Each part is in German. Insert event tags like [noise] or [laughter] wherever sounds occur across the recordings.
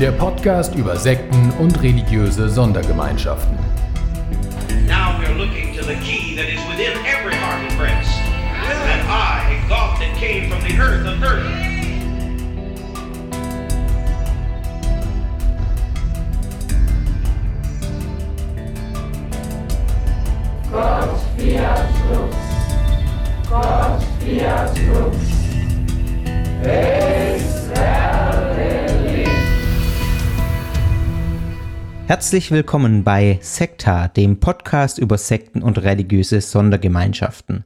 Der Podcast über Sekten und religiöse Sondergemeinschaften. Now we're looking to the key that is within every heart and breast. And I, God that came from the earth of earth. Herzlich willkommen bei Sekta, dem Podcast über Sekten und religiöse Sondergemeinschaften.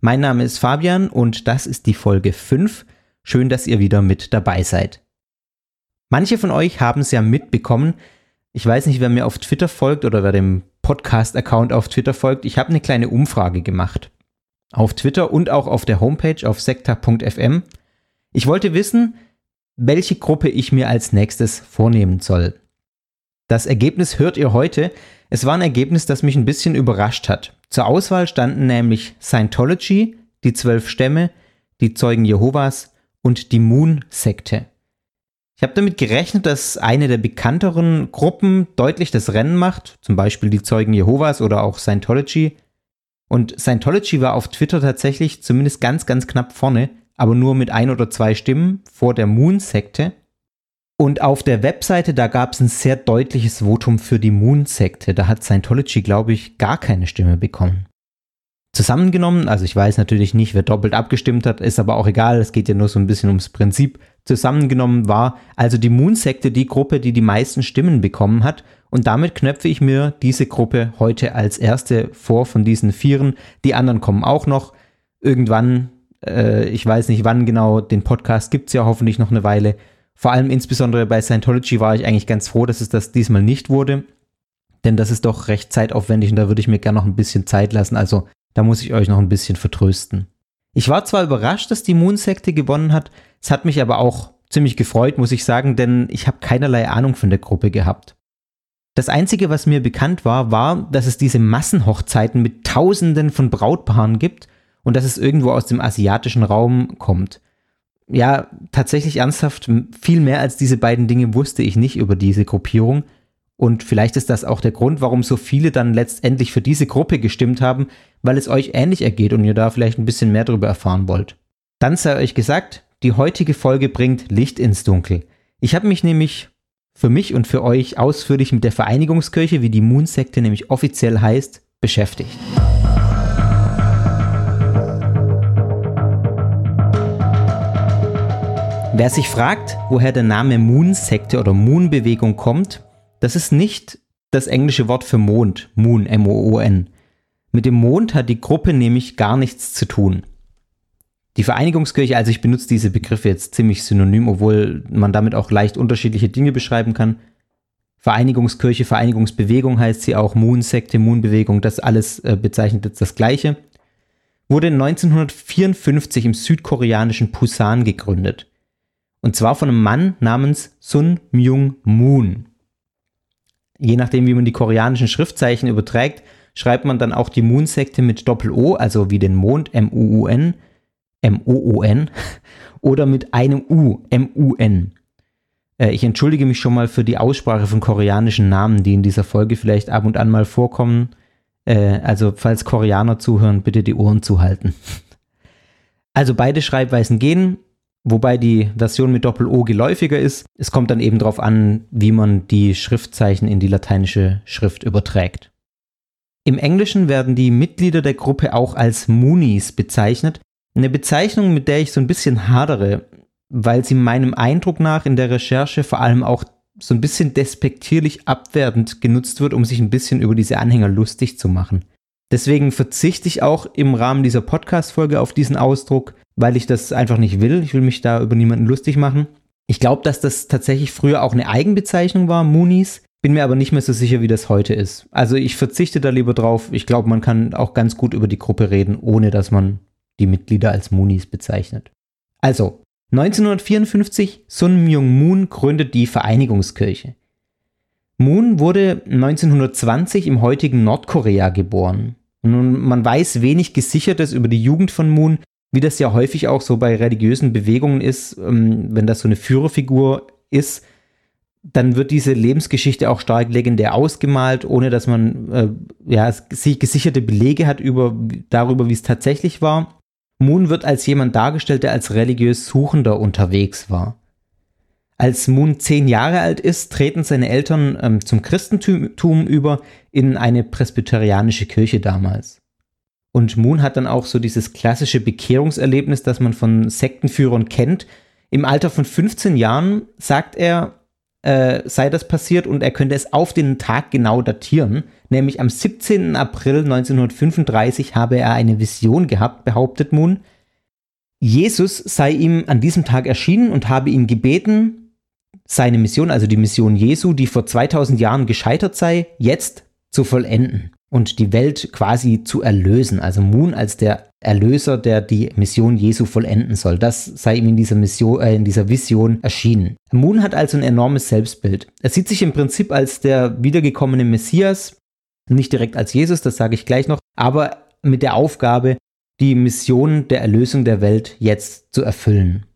Mein Name ist Fabian und das ist die Folge 5. Schön, dass ihr wieder mit dabei seid. Manche von euch haben es ja mitbekommen. Ich weiß nicht, wer mir auf Twitter folgt oder wer dem Podcast-Account auf Twitter folgt. Ich habe eine kleine Umfrage gemacht. Auf Twitter und auch auf der Homepage auf sekta.fm. Ich wollte wissen, welche Gruppe ich mir als nächstes vornehmen soll. Das Ergebnis hört ihr heute. Es war ein Ergebnis, das mich ein bisschen überrascht hat. Zur Auswahl standen nämlich Scientology, die zwölf Stämme, die Zeugen Jehovas und die Moon-Sekte. Ich habe damit gerechnet, dass eine der bekannteren Gruppen deutlich das Rennen macht, zum Beispiel die Zeugen Jehovas oder auch Scientology. Und Scientology war auf Twitter tatsächlich zumindest ganz, ganz knapp vorne, aber nur mit ein oder zwei Stimmen vor der Moon-Sekte. Und auf der Webseite, da gab es ein sehr deutliches Votum für die Moon-Sekte. Da hat Scientology, glaube ich, gar keine Stimme bekommen. Zusammengenommen, also ich weiß natürlich nicht, wer doppelt abgestimmt hat, ist aber auch egal, es geht ja nur so ein bisschen ums Prinzip. Zusammengenommen war also die Moon-Sekte die Gruppe, die die meisten Stimmen bekommen hat. Und damit knöpfe ich mir diese Gruppe heute als erste vor von diesen Vieren. Die anderen kommen auch noch. Irgendwann, äh, ich weiß nicht wann genau, den Podcast gibt es ja hoffentlich noch eine Weile. Vor allem insbesondere bei Scientology war ich eigentlich ganz froh, dass es das diesmal nicht wurde. Denn das ist doch recht zeitaufwendig und da würde ich mir gerne noch ein bisschen Zeit lassen. Also da muss ich euch noch ein bisschen vertrösten. Ich war zwar überrascht, dass die Moon-Sekte gewonnen hat, es hat mich aber auch ziemlich gefreut, muss ich sagen, denn ich habe keinerlei Ahnung von der Gruppe gehabt. Das Einzige, was mir bekannt war, war, dass es diese Massenhochzeiten mit Tausenden von Brautpaaren gibt und dass es irgendwo aus dem asiatischen Raum kommt ja, tatsächlich ernsthaft, viel mehr als diese beiden Dinge wusste ich nicht über diese Gruppierung. Und vielleicht ist das auch der Grund, warum so viele dann letztendlich für diese Gruppe gestimmt haben, weil es euch ähnlich ergeht und ihr da vielleicht ein bisschen mehr darüber erfahren wollt. Dann sei euch gesagt, die heutige Folge bringt Licht ins Dunkel. Ich habe mich nämlich für mich und für euch ausführlich mit der Vereinigungskirche, wie die Moon-Sekte nämlich offiziell heißt, beschäftigt. Wer sich fragt, woher der Name Moon-Sekte oder Moon-Bewegung kommt, das ist nicht das englische Wort für Mond, Moon, M-O-O-N. Mit dem Mond hat die Gruppe nämlich gar nichts zu tun. Die Vereinigungskirche, also ich benutze diese Begriffe jetzt ziemlich synonym, obwohl man damit auch leicht unterschiedliche Dinge beschreiben kann. Vereinigungskirche, Vereinigungsbewegung heißt sie auch, Moon-Sekte, Moon-Bewegung, das alles äh, bezeichnet jetzt das Gleiche. Wurde 1954 im südkoreanischen Busan gegründet. Und zwar von einem Mann namens Sun Myung Moon. Je nachdem, wie man die koreanischen Schriftzeichen überträgt, schreibt man dann auch die Moon-Sekte mit Doppel-O, also wie den Mond, M-U-U-N, M-O-O-N, [laughs] oder mit einem U, M-U-N. Äh, ich entschuldige mich schon mal für die Aussprache von koreanischen Namen, die in dieser Folge vielleicht ab und an mal vorkommen. Äh, also, falls Koreaner zuhören, bitte die Ohren zuhalten. [laughs] Also beide Schreibweisen gehen wobei die Version mit Doppel-O geläufiger ist. Es kommt dann eben darauf an, wie man die Schriftzeichen in die lateinische Schrift überträgt. Im Englischen werden die Mitglieder der Gruppe auch als Moonies bezeichnet. Eine Bezeichnung, mit der ich so ein bisschen hadere, weil sie meinem Eindruck nach in der Recherche vor allem auch so ein bisschen despektierlich abwertend genutzt wird, um sich ein bisschen über diese Anhänger lustig zu machen. Deswegen verzichte ich auch im Rahmen dieser Podcast-Folge auf diesen Ausdruck, weil ich das einfach nicht will. Ich will mich da über niemanden lustig machen. Ich glaube, dass das tatsächlich früher auch eine Eigenbezeichnung war, Moonies. Bin mir aber nicht mehr so sicher, wie das heute ist. Also ich verzichte da lieber drauf. Ich glaube, man kann auch ganz gut über die Gruppe reden, ohne dass man die Mitglieder als Moonies bezeichnet. Also, 1954, Sun Myung Moon gründet die Vereinigungskirche. Moon wurde 1920 im heutigen Nordkorea geboren. Nun, man weiß wenig Gesichertes über die Jugend von Moon, wie das ja häufig auch so bei religiösen Bewegungen ist, ähm, wenn das so eine Führerfigur ist, dann wird diese Lebensgeschichte auch stark legendär ausgemalt, ohne dass man äh, ja, gesicherte Belege hat über, darüber, wie es tatsächlich war. Moon wird als jemand dargestellt, der als religiös Suchender unterwegs war. Als Moon zehn Jahre alt ist, treten seine Eltern ähm, zum Christentum über in eine presbyterianische Kirche damals. Und Moon hat dann auch so dieses klassische Bekehrungserlebnis, das man von Sektenführern kennt. Im Alter von 15 Jahren sagt er, äh, sei das passiert und er könnte es auf den Tag genau datieren, nämlich am 17. April 1935 habe er eine Vision gehabt, behauptet Moon. Jesus sei ihm an diesem Tag erschienen und habe ihn gebeten, seine Mission, also die Mission Jesu, die vor 2000 Jahren gescheitert sei, jetzt zu vollenden und die Welt quasi zu erlösen. Also Moon als der Erlöser, der die Mission Jesu vollenden soll. Das sei ihm in dieser, Mission, äh, in dieser Vision erschienen. Moon hat also ein enormes Selbstbild. Er sieht sich im Prinzip als der wiedergekommene Messias, nicht direkt als Jesus, das sage ich gleich noch, aber mit der Aufgabe, die Mission der Erlösung der Welt jetzt zu erfüllen.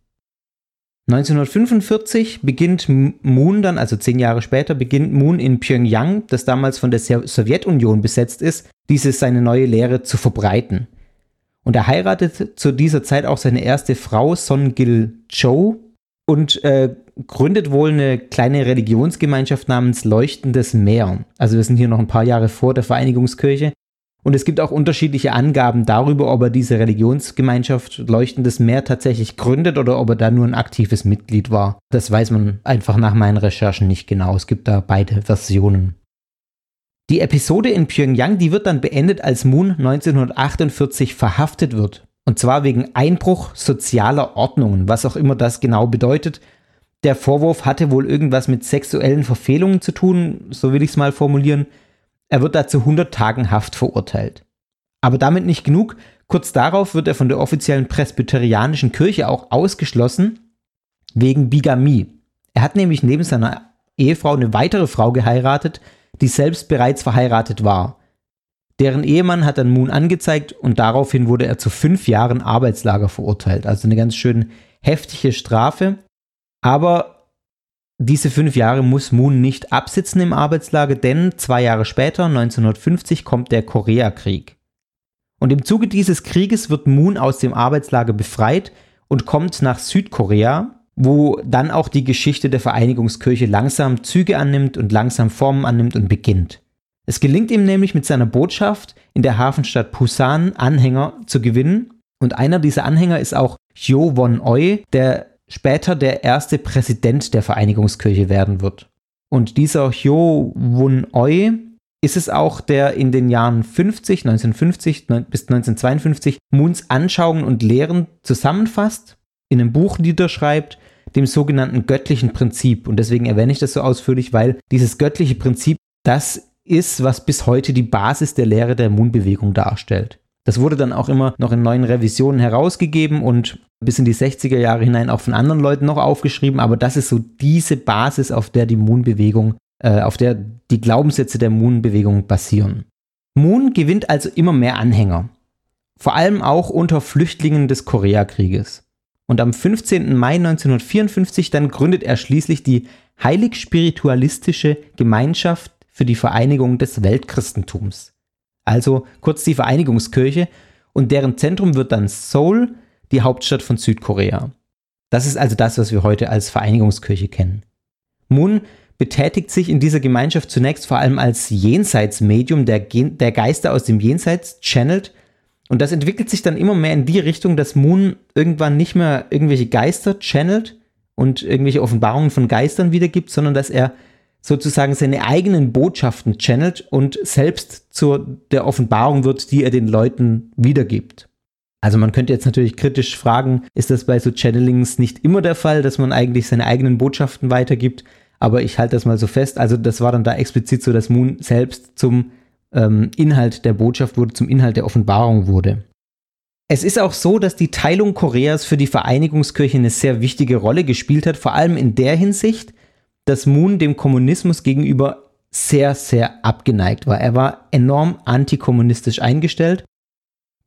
1945 beginnt Moon dann, also zehn Jahre später, beginnt Moon in Pyongyang, das damals von der Sowjetunion besetzt ist, diese seine neue Lehre zu verbreiten. Und er heiratet zu dieser Zeit auch seine erste Frau, Son Gil Cho, und äh, gründet wohl eine kleine Religionsgemeinschaft namens Leuchtendes Meer. Also wir sind hier noch ein paar Jahre vor der Vereinigungskirche. Und es gibt auch unterschiedliche Angaben darüber, ob er diese Religionsgemeinschaft Leuchtendes Meer tatsächlich gründet oder ob er da nur ein aktives Mitglied war. Das weiß man einfach nach meinen Recherchen nicht genau. Es gibt da beide Versionen. Die Episode in Pyongyang, die wird dann beendet, als Moon 1948 verhaftet wird. Und zwar wegen Einbruch sozialer Ordnungen, was auch immer das genau bedeutet. Der Vorwurf hatte wohl irgendwas mit sexuellen Verfehlungen zu tun, so will ich es mal formulieren. Er wird dazu 100 Tagen Haft verurteilt. Aber damit nicht genug. Kurz darauf wird er von der offiziellen presbyterianischen Kirche auch ausgeschlossen wegen Bigamie. Er hat nämlich neben seiner Ehefrau eine weitere Frau geheiratet, die selbst bereits verheiratet war. Deren Ehemann hat dann Moon angezeigt und daraufhin wurde er zu fünf Jahren Arbeitslager verurteilt. Also eine ganz schön heftige Strafe. Aber diese fünf Jahre muss Moon nicht absitzen im Arbeitslager, denn zwei Jahre später, 1950, kommt der Koreakrieg. Und im Zuge dieses Krieges wird Moon aus dem Arbeitslager befreit und kommt nach Südkorea, wo dann auch die Geschichte der Vereinigungskirche langsam Züge annimmt und langsam Formen annimmt und beginnt. Es gelingt ihm nämlich mit seiner Botschaft in der Hafenstadt Busan Anhänger zu gewinnen und einer dieser Anhänger ist auch Hyo Won-oi, der später der erste Präsident der Vereinigungskirche werden wird. Und dieser Hyo Won-oi ist es auch, der in den Jahren 50, 1950 bis 1952 Moons Anschauungen und Lehren zusammenfasst, in einem Buch niederschreibt, dem sogenannten göttlichen Prinzip. Und deswegen erwähne ich das so ausführlich, weil dieses göttliche Prinzip, das ist, was bis heute die Basis der Lehre der Moon-Bewegung darstellt. Das wurde dann auch immer noch in neuen Revisionen herausgegeben und bis in die 60er Jahre hinein auch von anderen Leuten noch aufgeschrieben, aber das ist so diese Basis, auf der die Moon-Bewegung, äh, auf der die Glaubenssätze der Moon-Bewegung basieren. Moon gewinnt also immer mehr Anhänger, vor allem auch unter Flüchtlingen des Koreakrieges. Und am 15. Mai 1954 dann gründet er schließlich die heilig-spiritualistische Gemeinschaft für die Vereinigung des Weltchristentums. Also kurz die Vereinigungskirche und deren Zentrum wird dann Seoul, die Hauptstadt von Südkorea. Das ist also das, was wir heute als Vereinigungskirche kennen. Moon betätigt sich in dieser Gemeinschaft zunächst vor allem als Jenseitsmedium, der, Gen der Geister aus dem Jenseits channelt. Und das entwickelt sich dann immer mehr in die Richtung, dass Moon irgendwann nicht mehr irgendwelche Geister channelt und irgendwelche Offenbarungen von Geistern wiedergibt, sondern dass er sozusagen seine eigenen Botschaften channelt und selbst zur der Offenbarung wird, die er den Leuten wiedergibt. Also man könnte jetzt natürlich kritisch fragen, ist das bei so Channelings nicht immer der Fall, dass man eigentlich seine eigenen Botschaften weitergibt? Aber ich halte das mal so fest. Also das war dann da explizit so, dass Moon selbst zum ähm, Inhalt der Botschaft wurde, zum Inhalt der Offenbarung wurde. Es ist auch so, dass die Teilung Koreas für die Vereinigungskirche eine sehr wichtige Rolle gespielt hat, vor allem in der Hinsicht, dass Moon dem Kommunismus gegenüber sehr, sehr abgeneigt war. Er war enorm antikommunistisch eingestellt.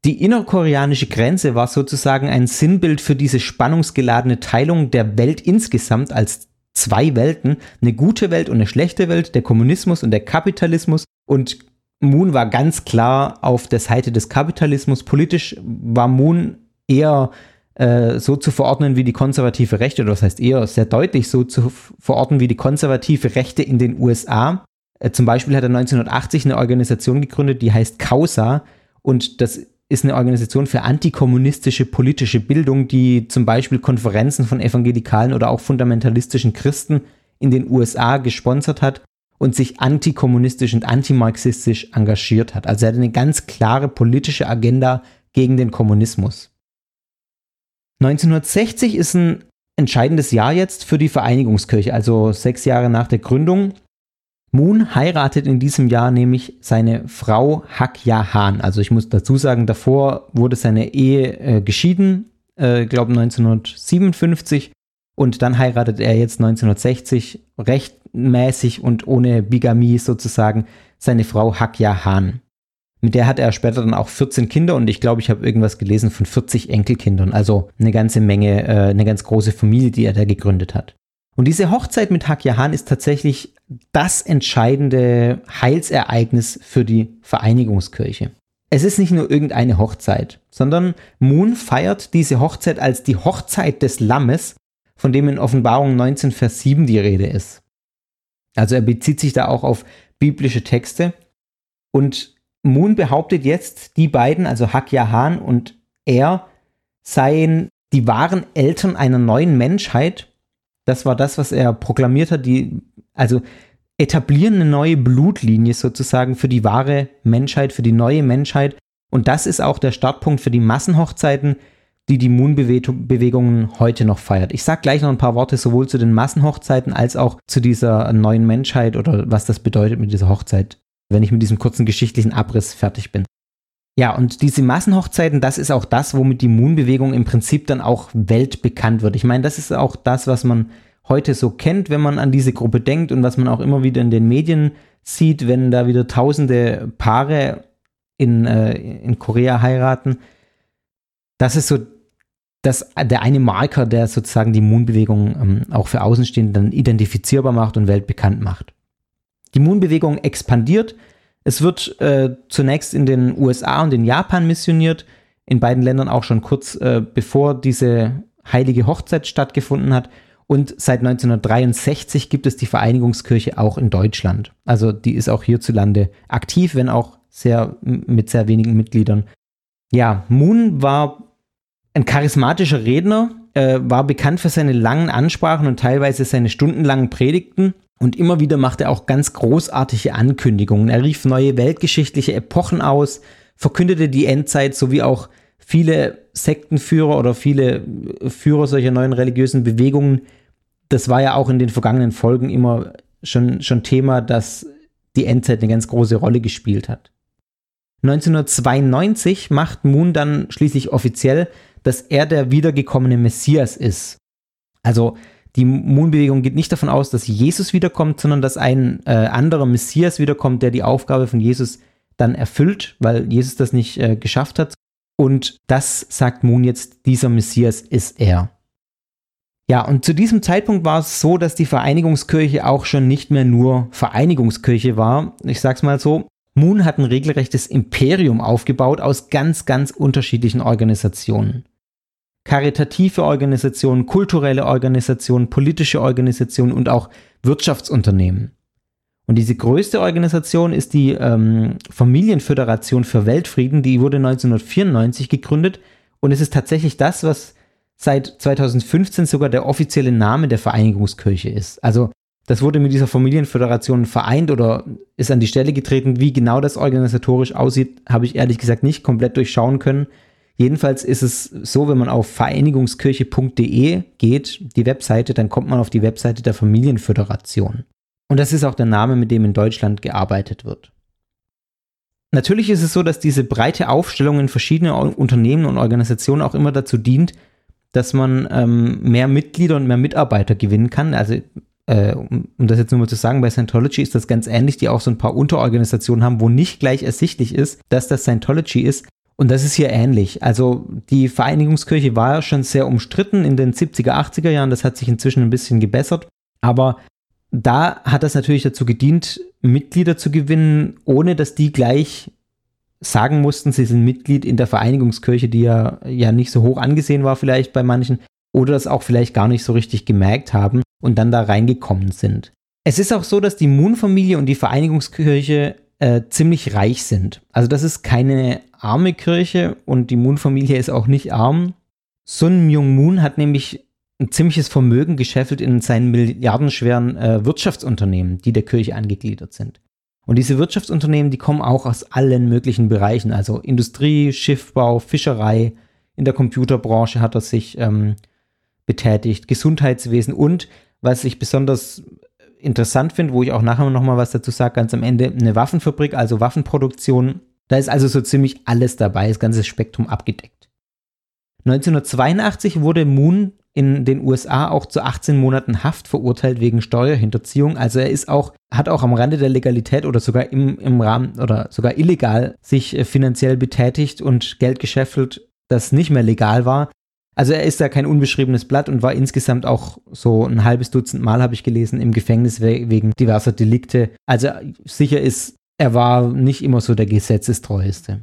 Die innerkoreanische Grenze war sozusagen ein Sinnbild für diese spannungsgeladene Teilung der Welt insgesamt als zwei Welten, eine gute Welt und eine schlechte Welt, der Kommunismus und der Kapitalismus. Und Moon war ganz klar auf der Seite des Kapitalismus. Politisch war Moon eher äh, so zu verordnen wie die konservative Rechte, oder das heißt eher sehr deutlich so zu verordnen wie die konservative Rechte in den USA. Äh, zum Beispiel hat er 1980 eine Organisation gegründet, die heißt Causa. Und das ist eine Organisation für antikommunistische politische Bildung, die zum Beispiel Konferenzen von evangelikalen oder auch fundamentalistischen Christen in den USA gesponsert hat und sich antikommunistisch und antimarxistisch engagiert hat. Also er hat eine ganz klare politische Agenda gegen den Kommunismus. 1960 ist ein entscheidendes Jahr jetzt für die Vereinigungskirche, also sechs Jahre nach der Gründung. Moon heiratet in diesem Jahr nämlich seine Frau Hak Ya Han. Also ich muss dazu sagen, davor wurde seine Ehe äh, geschieden, äh, glaube 1957 und dann heiratet er jetzt 1960 rechtmäßig und ohne Bigamie sozusagen seine Frau Hakya Han. Mit der hat er später dann auch 14 Kinder und ich glaube, ich habe irgendwas gelesen von 40 Enkelkindern. Also eine ganze Menge, äh, eine ganz große Familie, die er da gegründet hat. Und diese Hochzeit mit Hakya Han ist tatsächlich das entscheidende Heilsereignis für die Vereinigungskirche. Es ist nicht nur irgendeine Hochzeit, sondern Moon feiert diese Hochzeit als die Hochzeit des Lammes, von dem in Offenbarung 19, Vers 7 die Rede ist. Also er bezieht sich da auch auf biblische Texte. Und Moon behauptet jetzt, die beiden, also Hakya Han und er, seien die wahren Eltern einer neuen Menschheit. Das war das, was er proklamiert hat, die, also etablieren eine neue Blutlinie sozusagen für die wahre Menschheit, für die neue Menschheit. Und das ist auch der Startpunkt für die Massenhochzeiten, die die Moon-Bewegungen heute noch feiert. Ich sage gleich noch ein paar Worte sowohl zu den Massenhochzeiten als auch zu dieser neuen Menschheit oder was das bedeutet mit dieser Hochzeit, wenn ich mit diesem kurzen geschichtlichen Abriss fertig bin. Ja, und diese Massenhochzeiten, das ist auch das, womit die Moon-Bewegung im Prinzip dann auch weltbekannt wird. Ich meine, das ist auch das, was man heute so kennt, wenn man an diese Gruppe denkt und was man auch immer wieder in den Medien sieht, wenn da wieder tausende Paare in, äh, in Korea heiraten. Das ist so das, der eine Marker, der sozusagen die Moon-Bewegung ähm, auch für Außenstehende dann identifizierbar macht und weltbekannt macht. Die Moon-Bewegung expandiert. Es wird äh, zunächst in den USA und in Japan missioniert, in beiden Ländern auch schon kurz äh, bevor diese heilige Hochzeit stattgefunden hat. Und seit 1963 gibt es die Vereinigungskirche auch in Deutschland. Also die ist auch hierzulande aktiv, wenn auch sehr mit sehr wenigen Mitgliedern. Ja, Moon war ein charismatischer Redner, äh, war bekannt für seine langen Ansprachen und teilweise seine stundenlangen Predigten. Und immer wieder machte er auch ganz großartige Ankündigungen. Er rief neue weltgeschichtliche Epochen aus, verkündete die Endzeit sowie auch viele Sektenführer oder viele Führer solcher neuen religiösen Bewegungen. Das war ja auch in den vergangenen Folgen immer schon, schon Thema, dass die Endzeit eine ganz große Rolle gespielt hat. 1992 macht Moon dann schließlich offiziell, dass er der wiedergekommene Messias ist. Also die Moon-Bewegung geht nicht davon aus, dass Jesus wiederkommt, sondern dass ein äh, anderer Messias wiederkommt, der die Aufgabe von Jesus dann erfüllt, weil Jesus das nicht äh, geschafft hat. Und das sagt Moon jetzt, dieser Messias ist er. Ja, und zu diesem Zeitpunkt war es so, dass die Vereinigungskirche auch schon nicht mehr nur Vereinigungskirche war. Ich sag's mal so. Moon hat ein regelrechtes Imperium aufgebaut aus ganz, ganz unterschiedlichen Organisationen. Karitative Organisationen, kulturelle Organisationen, politische Organisationen und auch Wirtschaftsunternehmen. Und diese größte Organisation ist die ähm, Familienföderation für Weltfrieden, die wurde 1994 gegründet und es ist tatsächlich das, was seit 2015 sogar der offizielle Name der Vereinigungskirche ist. Also das wurde mit dieser Familienföderation vereint oder ist an die Stelle getreten. Wie genau das organisatorisch aussieht, habe ich ehrlich gesagt nicht komplett durchschauen können. Jedenfalls ist es so, wenn man auf vereinigungskirche.de geht, die Webseite, dann kommt man auf die Webseite der Familienföderation. Und das ist auch der Name, mit dem in Deutschland gearbeitet wird. Natürlich ist es so, dass diese breite Aufstellung in verschiedenen Unternehmen und Organisationen auch immer dazu dient, dass man ähm, mehr Mitglieder und mehr Mitarbeiter gewinnen kann. Also, äh, um, um, das jetzt nur mal zu sagen, bei Scientology ist das ganz ähnlich, die auch so ein paar Unterorganisationen haben, wo nicht gleich ersichtlich ist, dass das Scientology ist. Und das ist hier ähnlich. Also die Vereinigungskirche war ja schon sehr umstritten in den 70er, 80er Jahren. Das hat sich inzwischen ein bisschen gebessert. Aber da hat das natürlich dazu gedient, Mitglieder zu gewinnen, ohne dass die gleich sagen mussten, sie sind Mitglied in der Vereinigungskirche, die ja, ja nicht so hoch angesehen war vielleicht bei manchen, oder das auch vielleicht gar nicht so richtig gemerkt haben und dann da reingekommen sind. Es ist auch so, dass die Moon-Familie und die Vereinigungskirche äh, ziemlich reich sind. Also das ist keine arme Kirche und die Moon-Familie ist auch nicht arm. Sun Myung Moon hat nämlich ein ziemliches Vermögen gescheffelt in seinen milliardenschweren äh, Wirtschaftsunternehmen, die der Kirche angegliedert sind. Und diese Wirtschaftsunternehmen, die kommen auch aus allen möglichen Bereichen, also Industrie, Schiffbau, Fischerei, in der Computerbranche hat er sich ähm, betätigt, Gesundheitswesen. Und, was ich besonders interessant finde, wo ich auch nachher noch mal was dazu sage, ganz am Ende eine Waffenfabrik, also Waffenproduktion. Da ist also so ziemlich alles dabei, das ganze Spektrum abgedeckt. 1982 wurde Moon in den USA auch zu 18 Monaten Haft verurteilt wegen Steuerhinterziehung. Also er ist auch, hat auch am Rande der Legalität oder sogar im, im Rahmen oder sogar illegal sich äh, finanziell betätigt und Geld gescheffelt, das nicht mehr legal war. Also er ist da kein unbeschriebenes Blatt und war insgesamt auch so ein halbes Dutzend Mal, habe ich gelesen, im Gefängnis wegen diverser Delikte. Also sicher ist, er war nicht immer so der Gesetzestreueste.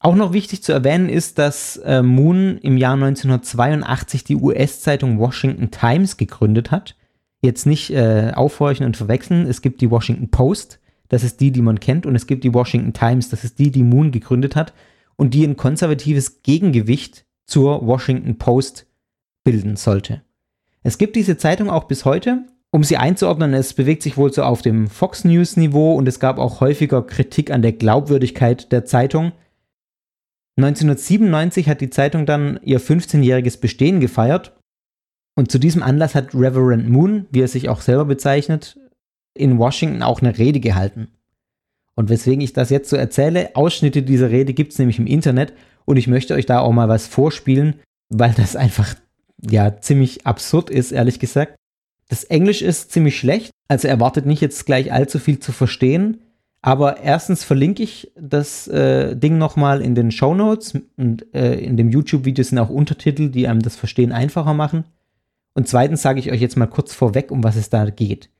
Auch noch wichtig zu erwähnen ist, dass äh, Moon im Jahr 1982 die US-Zeitung Washington Times gegründet hat. Jetzt nicht äh, aufhorchen und verwechseln. Es gibt die Washington Post, das ist die, die man kennt, und es gibt die Washington Times, das ist die, die Moon gegründet hat und die ein konservatives Gegengewicht zur Washington Post bilden sollte. Es gibt diese Zeitung auch bis heute. Um sie einzuordnen, es bewegt sich wohl so auf dem Fox News Niveau und es gab auch häufiger Kritik an der Glaubwürdigkeit der Zeitung. 1997 hat die Zeitung dann ihr 15-jähriges Bestehen gefeiert und zu diesem Anlass hat Reverend Moon, wie er sich auch selber bezeichnet, in Washington auch eine Rede gehalten. Und weswegen ich das jetzt so erzähle, Ausschnitte dieser Rede gibt es nämlich im Internet und ich möchte euch da auch mal was vorspielen, weil das einfach ja ziemlich absurd ist, ehrlich gesagt. Das Englisch ist ziemlich schlecht, also erwartet nicht jetzt gleich allzu viel zu verstehen. Aber erstens verlinke ich das äh, Ding nochmal in den Show Notes und äh, in dem YouTube-Video sind auch Untertitel, die einem das Verstehen einfacher machen. Und zweitens sage ich euch jetzt mal kurz vorweg, um was es da geht.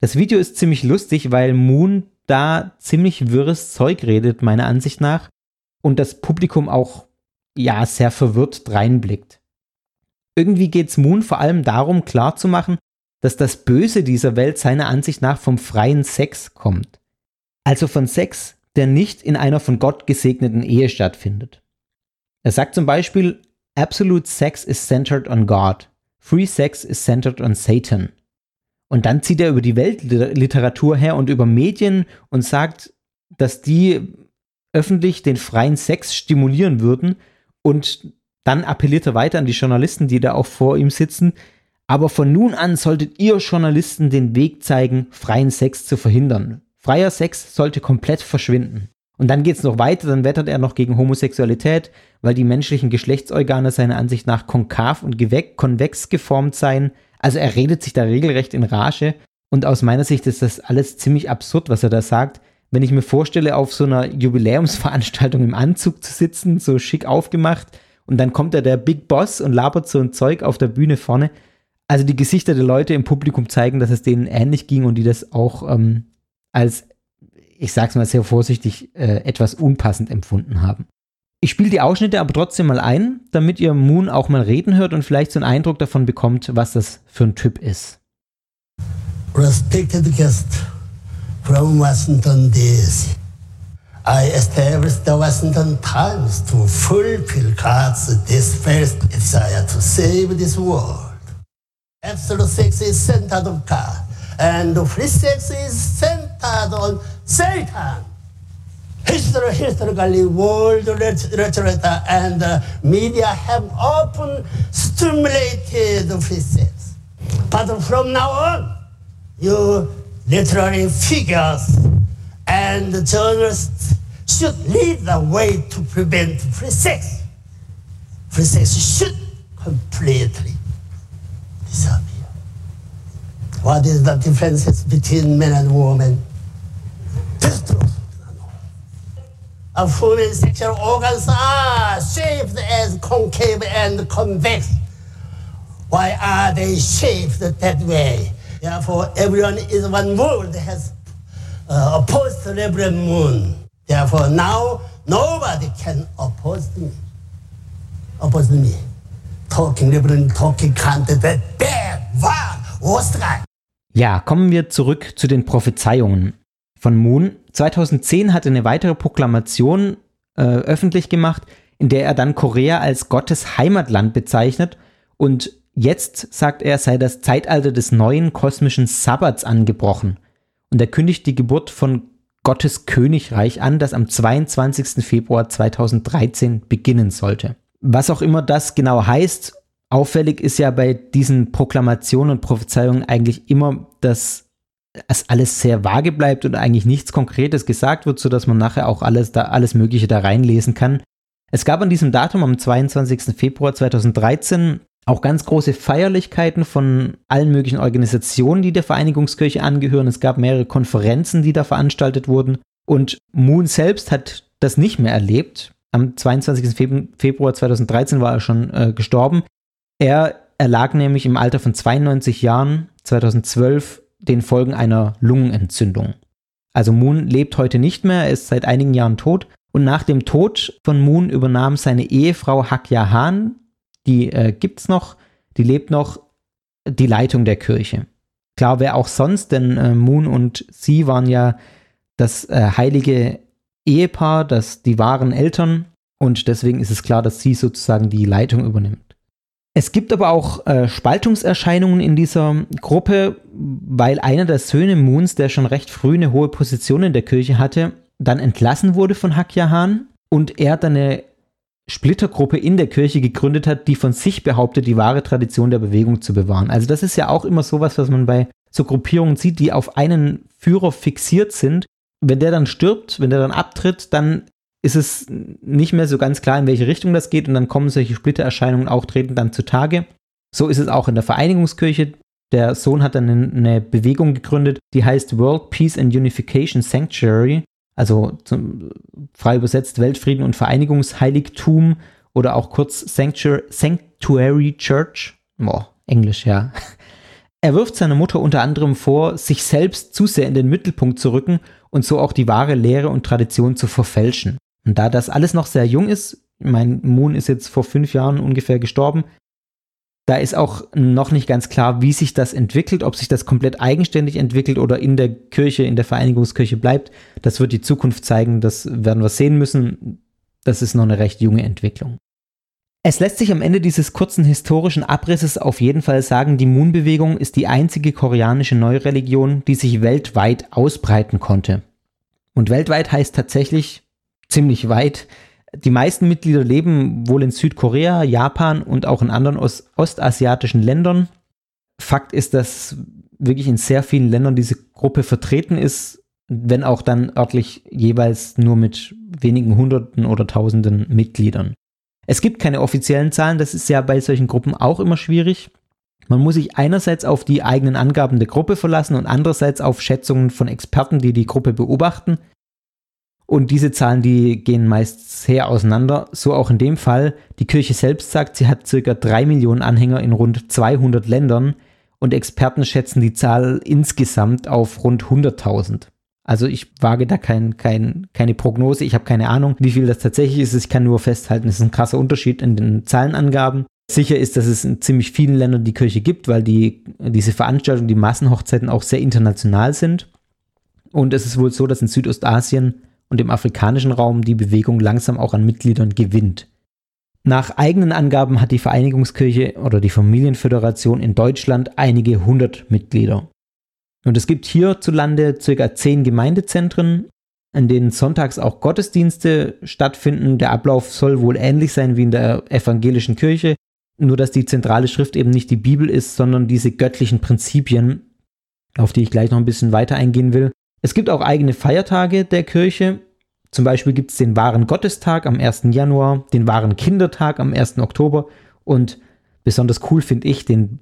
Das Video ist ziemlich lustig, weil Moon da ziemlich wirres Zeug redet, meiner Ansicht nach, und das Publikum auch ja sehr verwirrt reinblickt. Irgendwie geht es Moon vor allem darum, klarzumachen, dass das Böse dieser Welt seiner Ansicht nach vom freien Sex kommt also von Sex, der nicht in einer von Gott gesegneten Ehe stattfindet. Er sagt zum Beispiel, Absolute Sex is centered on God, Free Sex is centered on Satan. Und dann zieht er über die Weltliteratur her und über Medien und sagt, dass die öffentlich den freien Sex stimulieren würden und dann appelliert er weiter an die Journalisten, die da auch vor ihm sitzen. Aber von nun an solltet ihr Journalisten den Weg zeigen, freien Sex zu verhindern. Freier Sex sollte komplett verschwinden. Und dann geht es noch weiter, dann wettert er noch gegen Homosexualität, weil die menschlichen Geschlechtsorgane seiner Ansicht nach konkav und konvex geformt seien. Also er redet sich da regelrecht in Rage. Und aus meiner Sicht ist das alles ziemlich absurd, was er da sagt. Wenn ich mir vorstelle, auf so einer Jubiläumsveranstaltung im Anzug zu sitzen, so schick aufgemacht, und dann kommt da der Big Boss und labert so ein Zeug auf der Bühne vorne. Also die Gesichter der Leute im Publikum zeigen, dass es denen ähnlich ging und die das auch ähm, als, ich sag's mal sehr vorsichtig, äh, etwas unpassend empfunden haben. Ich spiele die Ausschnitte aber trotzdem mal ein, damit ihr Moon auch mal reden hört und vielleicht so einen Eindruck davon bekommt, was das für ein Typ ist. Respected guest from Washington DC. I established the Washington Times to fulfill God's first desire to save this world. Absolute sex is centered of God, and free sex is centered on Satan. history, historically, world literature and media have often stimulated physics. But from now on, you literary figures and journalists should lead the way to prevent physics. Physics should completely disappear. What is the differences between men and women? Pistols. Of human sexual organs are shaped as concave and convex. Why are they shaped that way? Therefore, everyone is one world has uh, opposed to liberal moon. Therefore, now nobody can oppose me. Oppose me. Talking liberal, talking content, bad, war, worst guy. Ja, kommen wir zurück zu den Prophezeiungen von Moon. 2010 hat er eine weitere Proklamation äh, öffentlich gemacht, in der er dann Korea als Gottes Heimatland bezeichnet und jetzt, sagt er, sei das Zeitalter des neuen kosmischen Sabbats angebrochen. Und er kündigt die Geburt von Gottes Königreich an, das am 22. Februar 2013 beginnen sollte. Was auch immer das genau heißt, auffällig ist ja bei diesen Proklamationen und Prophezeiungen eigentlich immer, dass alles sehr vage bleibt und eigentlich nichts Konkretes gesagt wird, sodass man nachher auch alles, da, alles Mögliche da reinlesen kann. Es gab an diesem Datum, am 22. Februar 2013, auch ganz große Feierlichkeiten von allen möglichen Organisationen, die der Vereinigungskirche angehören. Es gab mehrere Konferenzen, die da veranstaltet wurden. Und Moon selbst hat das nicht mehr erlebt. Am 22. Februar 2013 war er schon äh, gestorben. Er erlag nämlich im Alter von 92 Jahren 2012 den Folgen einer Lungenentzündung. Also Moon lebt heute nicht mehr, er ist seit einigen Jahren tot. Und nach dem Tod von Moon übernahm seine Ehefrau Hak Han, die äh, gibt's noch, die lebt noch, die Leitung der Kirche. Klar, wer auch sonst, denn äh, Moon und sie waren ja das äh, heilige Ehepaar, das die wahren Eltern und deswegen ist es klar, dass sie sozusagen die Leitung übernimmt. Es gibt aber auch äh, Spaltungserscheinungen in dieser Gruppe, weil einer der Söhne Moons, der schon recht früh eine hohe Position in der Kirche hatte, dann entlassen wurde von Hakyahan und er dann eine Splittergruppe in der Kirche gegründet hat, die von sich behauptet, die wahre Tradition der Bewegung zu bewahren. Also das ist ja auch immer sowas, was man bei so Gruppierungen sieht, die auf einen Führer fixiert sind. Wenn der dann stirbt, wenn der dann abtritt, dann ist es nicht mehr so ganz klar, in welche Richtung das geht und dann kommen solche Splittererscheinungen auch, treten dann zutage. So ist es auch in der Vereinigungskirche. Der Sohn hat dann eine Bewegung gegründet, die heißt World Peace and Unification Sanctuary, also zum, frei übersetzt Weltfrieden und Vereinigungsheiligtum oder auch kurz Sanctuary, Sanctuary Church. Boah, Englisch, ja. Er wirft seiner Mutter unter anderem vor, sich selbst zu sehr in den Mittelpunkt zu rücken und so auch die wahre Lehre und Tradition zu verfälschen. Und da das alles noch sehr jung ist, mein Moon ist jetzt vor fünf Jahren ungefähr gestorben, da ist auch noch nicht ganz klar, wie sich das entwickelt, ob sich das komplett eigenständig entwickelt oder in der Kirche, in der Vereinigungskirche bleibt. Das wird die Zukunft zeigen, das werden wir sehen müssen. Das ist noch eine recht junge Entwicklung. Es lässt sich am Ende dieses kurzen historischen Abrisses auf jeden Fall sagen, die Moon-Bewegung ist die einzige koreanische Neureligion, die sich weltweit ausbreiten konnte. Und weltweit heißt tatsächlich ziemlich weit. Die meisten Mitglieder leben wohl in Südkorea, Japan und auch in anderen Ost ostasiatischen Ländern. Fakt ist, dass wirklich in sehr vielen Ländern diese Gruppe vertreten ist, wenn auch dann örtlich jeweils nur mit wenigen Hunderten oder Tausenden Mitgliedern. Es gibt keine offiziellen Zahlen, das ist ja bei solchen Gruppen auch immer schwierig. Man muss sich einerseits auf die eigenen Angaben der Gruppe verlassen und andererseits auf Schätzungen von Experten, die die Gruppe beobachten. Und diese Zahlen, die gehen meist sehr auseinander. So auch in dem Fall. Die Kirche selbst sagt, sie hat circa drei Millionen Anhänger in rund 200 Ländern und Experten schätzen die Zahl insgesamt auf rund 100.000. Also ich wage da kein, kein, keine Prognose, ich habe keine Ahnung, wie viel das tatsächlich ist. Ich kann nur festhalten, es ist ein krasser Unterschied in den Zahlenangaben. Sicher ist, dass es in ziemlich vielen Ländern die Kirche gibt, weil die, diese Veranstaltungen, die Massenhochzeiten auch sehr international sind. Und es ist wohl so, dass in Südostasien und im afrikanischen Raum die Bewegung langsam auch an Mitgliedern gewinnt. Nach eigenen Angaben hat die Vereinigungskirche oder die Familienföderation in Deutschland einige hundert Mitglieder. Und es gibt hierzulande circa zehn Gemeindezentren in denen sonntags auch Gottesdienste stattfinden. Der Ablauf soll wohl ähnlich sein wie in der evangelischen Kirche, nur dass die zentrale Schrift eben nicht die Bibel ist, sondern diese göttlichen Prinzipien, auf die ich gleich noch ein bisschen weiter eingehen will. Es gibt auch eigene Feiertage der Kirche. Zum Beispiel gibt es den wahren Gottestag am 1. Januar, den wahren Kindertag am 1. Oktober und besonders cool finde ich den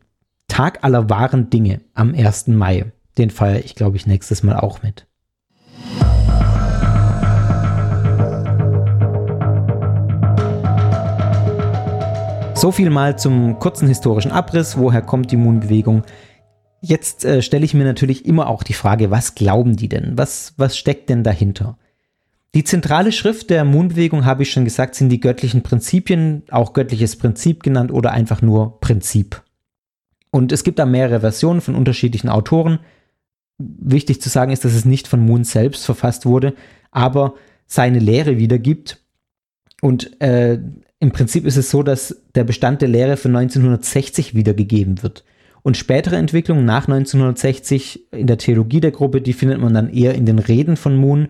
Tag aller wahren Dinge am 1. Mai. Den feiere ich, glaube ich, nächstes Mal auch mit. So viel mal zum kurzen historischen Abriss. Woher kommt die Moon-Bewegung? Jetzt äh, stelle ich mir natürlich immer auch die Frage, was glauben die denn? Was, was steckt denn dahinter? Die zentrale Schrift der Moon-Bewegung, habe ich schon gesagt, sind die göttlichen Prinzipien, auch göttliches Prinzip genannt oder einfach nur Prinzip. Und es gibt da mehrere Versionen von unterschiedlichen Autoren. Wichtig zu sagen ist, dass es nicht von Moon selbst verfasst wurde, aber seine Lehre wiedergibt. Und äh, im Prinzip ist es so, dass der Bestand der Lehre für 1960 wiedergegeben wird. Und spätere Entwicklungen nach 1960 in der Theologie der Gruppe, die findet man dann eher in den Reden von Moon.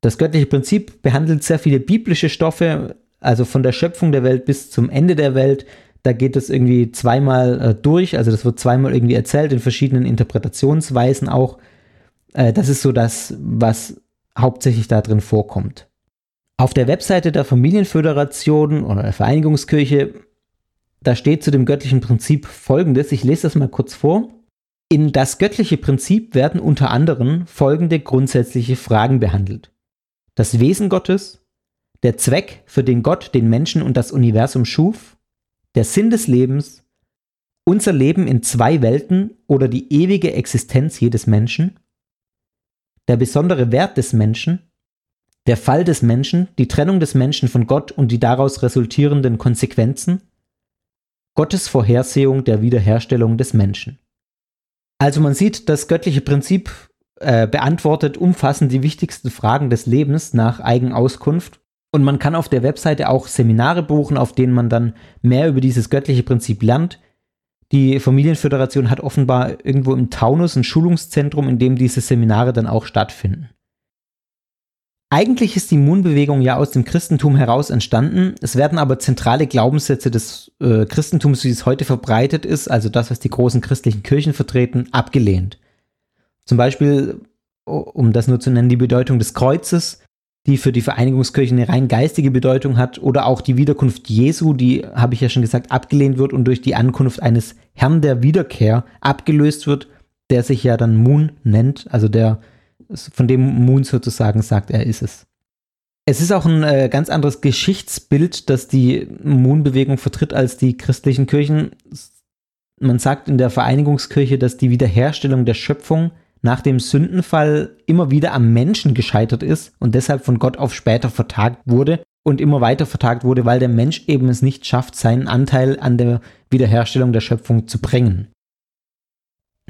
Das göttliche Prinzip behandelt sehr viele biblische Stoffe, also von der Schöpfung der Welt bis zum Ende der Welt. Da geht es irgendwie zweimal äh, durch, also das wird zweimal irgendwie erzählt in verschiedenen Interpretationsweisen auch. Äh, das ist so das, was hauptsächlich da drin vorkommt. Auf der Webseite der Familienföderation oder der Vereinigungskirche, da steht zu dem göttlichen Prinzip folgendes, ich lese das mal kurz vor. In das göttliche Prinzip werden unter anderem folgende grundsätzliche Fragen behandelt. Das Wesen Gottes, der Zweck, für den Gott den Menschen und das Universum schuf, der Sinn des Lebens, unser Leben in zwei Welten oder die ewige Existenz jedes Menschen, der besondere Wert des Menschen, der Fall des Menschen, die Trennung des Menschen von Gott und die daraus resultierenden Konsequenzen, Gottes Vorhersehung der Wiederherstellung des Menschen. Also man sieht, das göttliche Prinzip äh, beantwortet umfassend die wichtigsten Fragen des Lebens nach Eigenauskunft und man kann auf der Webseite auch Seminare buchen, auf denen man dann mehr über dieses göttliche Prinzip lernt. Die Familienföderation hat offenbar irgendwo im Taunus ein Schulungszentrum, in dem diese Seminare dann auch stattfinden. Eigentlich ist die Moon-Bewegung ja aus dem Christentum heraus entstanden. Es werden aber zentrale Glaubenssätze des äh, Christentums, wie es heute verbreitet ist, also das, was die großen christlichen Kirchen vertreten, abgelehnt. Zum Beispiel, um das nur zu nennen, die Bedeutung des Kreuzes, die für die Vereinigungskirchen eine rein geistige Bedeutung hat, oder auch die Wiederkunft Jesu, die, habe ich ja schon gesagt, abgelehnt wird und durch die Ankunft eines Herrn der Wiederkehr abgelöst wird, der sich ja dann Moon nennt, also der von dem Moon sozusagen sagt, er ist es. Es ist auch ein äh, ganz anderes Geschichtsbild, das die Moon-Bewegung vertritt als die christlichen Kirchen. Man sagt in der Vereinigungskirche, dass die Wiederherstellung der Schöpfung nach dem Sündenfall immer wieder am Menschen gescheitert ist und deshalb von Gott auf später vertagt wurde und immer weiter vertagt wurde, weil der Mensch eben es nicht schafft, seinen Anteil an der Wiederherstellung der Schöpfung zu bringen.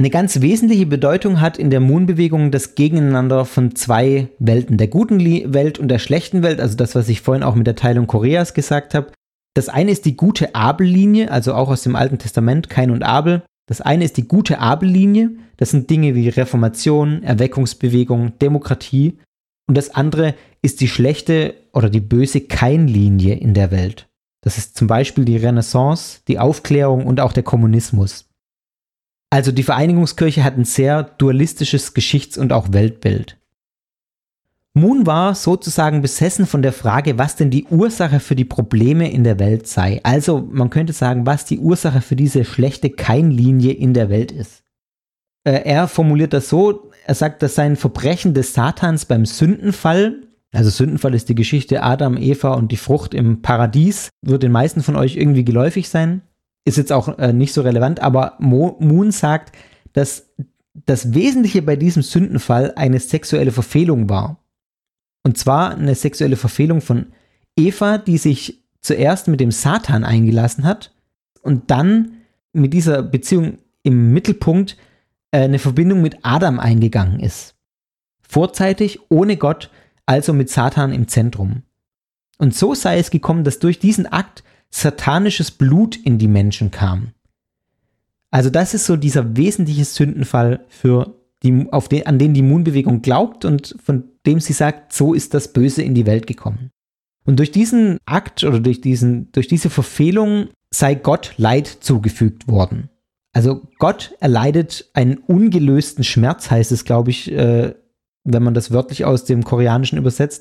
Eine ganz wesentliche Bedeutung hat in der Moon-Bewegung das Gegeneinander von zwei Welten, der guten Welt und der schlechten Welt, also das, was ich vorhin auch mit der Teilung Koreas gesagt habe. Das eine ist die gute Abel-Linie, also auch aus dem Alten Testament, Kain und Abel. Das eine ist die gute Abel-Linie, das sind Dinge wie Reformation, Erweckungsbewegung, Demokratie. Und das andere ist die schlechte oder die böse Kain-Linie in der Welt. Das ist zum Beispiel die Renaissance, die Aufklärung und auch der Kommunismus. Also die Vereinigungskirche hat ein sehr dualistisches Geschichts- und auch Weltbild. Moon war sozusagen besessen von der Frage, was denn die Ursache für die Probleme in der Welt sei. Also man könnte sagen, was die Ursache für diese schlechte Keinlinie in der Welt ist. Äh, er formuliert das so, er sagt, dass sein Verbrechen des Satans beim Sündenfall, also Sündenfall ist die Geschichte Adam, Eva und die Frucht im Paradies, wird den meisten von euch irgendwie geläufig sein ist jetzt auch äh, nicht so relevant, aber Mo Moon sagt, dass das Wesentliche bei diesem Sündenfall eine sexuelle Verfehlung war. Und zwar eine sexuelle Verfehlung von Eva, die sich zuerst mit dem Satan eingelassen hat und dann mit dieser Beziehung im Mittelpunkt äh, eine Verbindung mit Adam eingegangen ist. Vorzeitig, ohne Gott, also mit Satan im Zentrum. Und so sei es gekommen, dass durch diesen Akt satanisches Blut in die Menschen kam. Also das ist so dieser wesentliche Sündenfall für die, auf den, an den die Moon-Bewegung glaubt und von dem sie sagt, so ist das Böse in die Welt gekommen. Und durch diesen Akt oder durch, diesen, durch diese Verfehlung sei Gott Leid zugefügt worden. Also Gott erleidet einen ungelösten Schmerz, heißt es, glaube ich, äh, wenn man das wörtlich aus dem Koreanischen übersetzt.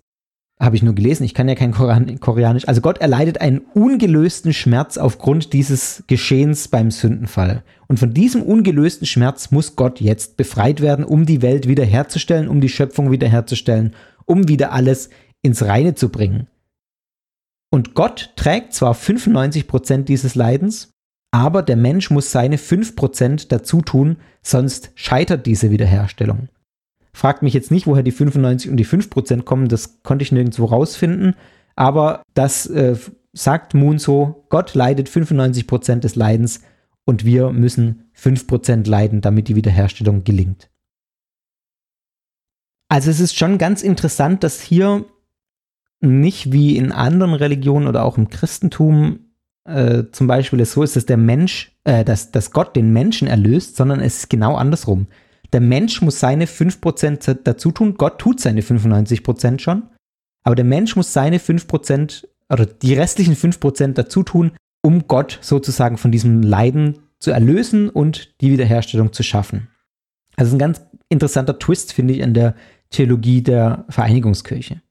Habe ich nur gelesen, ich kann ja kein Koreanisch. Also Gott erleidet einen ungelösten Schmerz aufgrund dieses Geschehens beim Sündenfall. Und von diesem ungelösten Schmerz muss Gott jetzt befreit werden, um die Welt wiederherzustellen, um die Schöpfung wiederherzustellen, um wieder alles ins Reine zu bringen. Und Gott trägt zwar 95% dieses Leidens, aber der Mensch muss seine 5% dazu tun, sonst scheitert diese Wiederherstellung. Fragt mich jetzt nicht, woher die 95 und die 5% kommen, das konnte ich nirgendwo rausfinden, aber das äh, sagt Moon so, Gott leidet 95% des Leidens und wir müssen 5% leiden, damit die Wiederherstellung gelingt. Also es ist schon ganz interessant, dass hier nicht wie in anderen Religionen oder auch im Christentum äh, zum Beispiel es so ist, dass der Mensch, äh, dass, dass Gott den Menschen erlöst, sondern es ist genau andersrum. Der Mensch muss seine 5% dazu tun, Gott tut seine 95% schon, aber der Mensch muss seine 5% oder die restlichen 5% dazu tun, um Gott sozusagen von diesem Leiden zu erlösen und die Wiederherstellung zu schaffen. Also ein ganz interessanter Twist, finde ich, in der Theologie der Vereinigungskirche.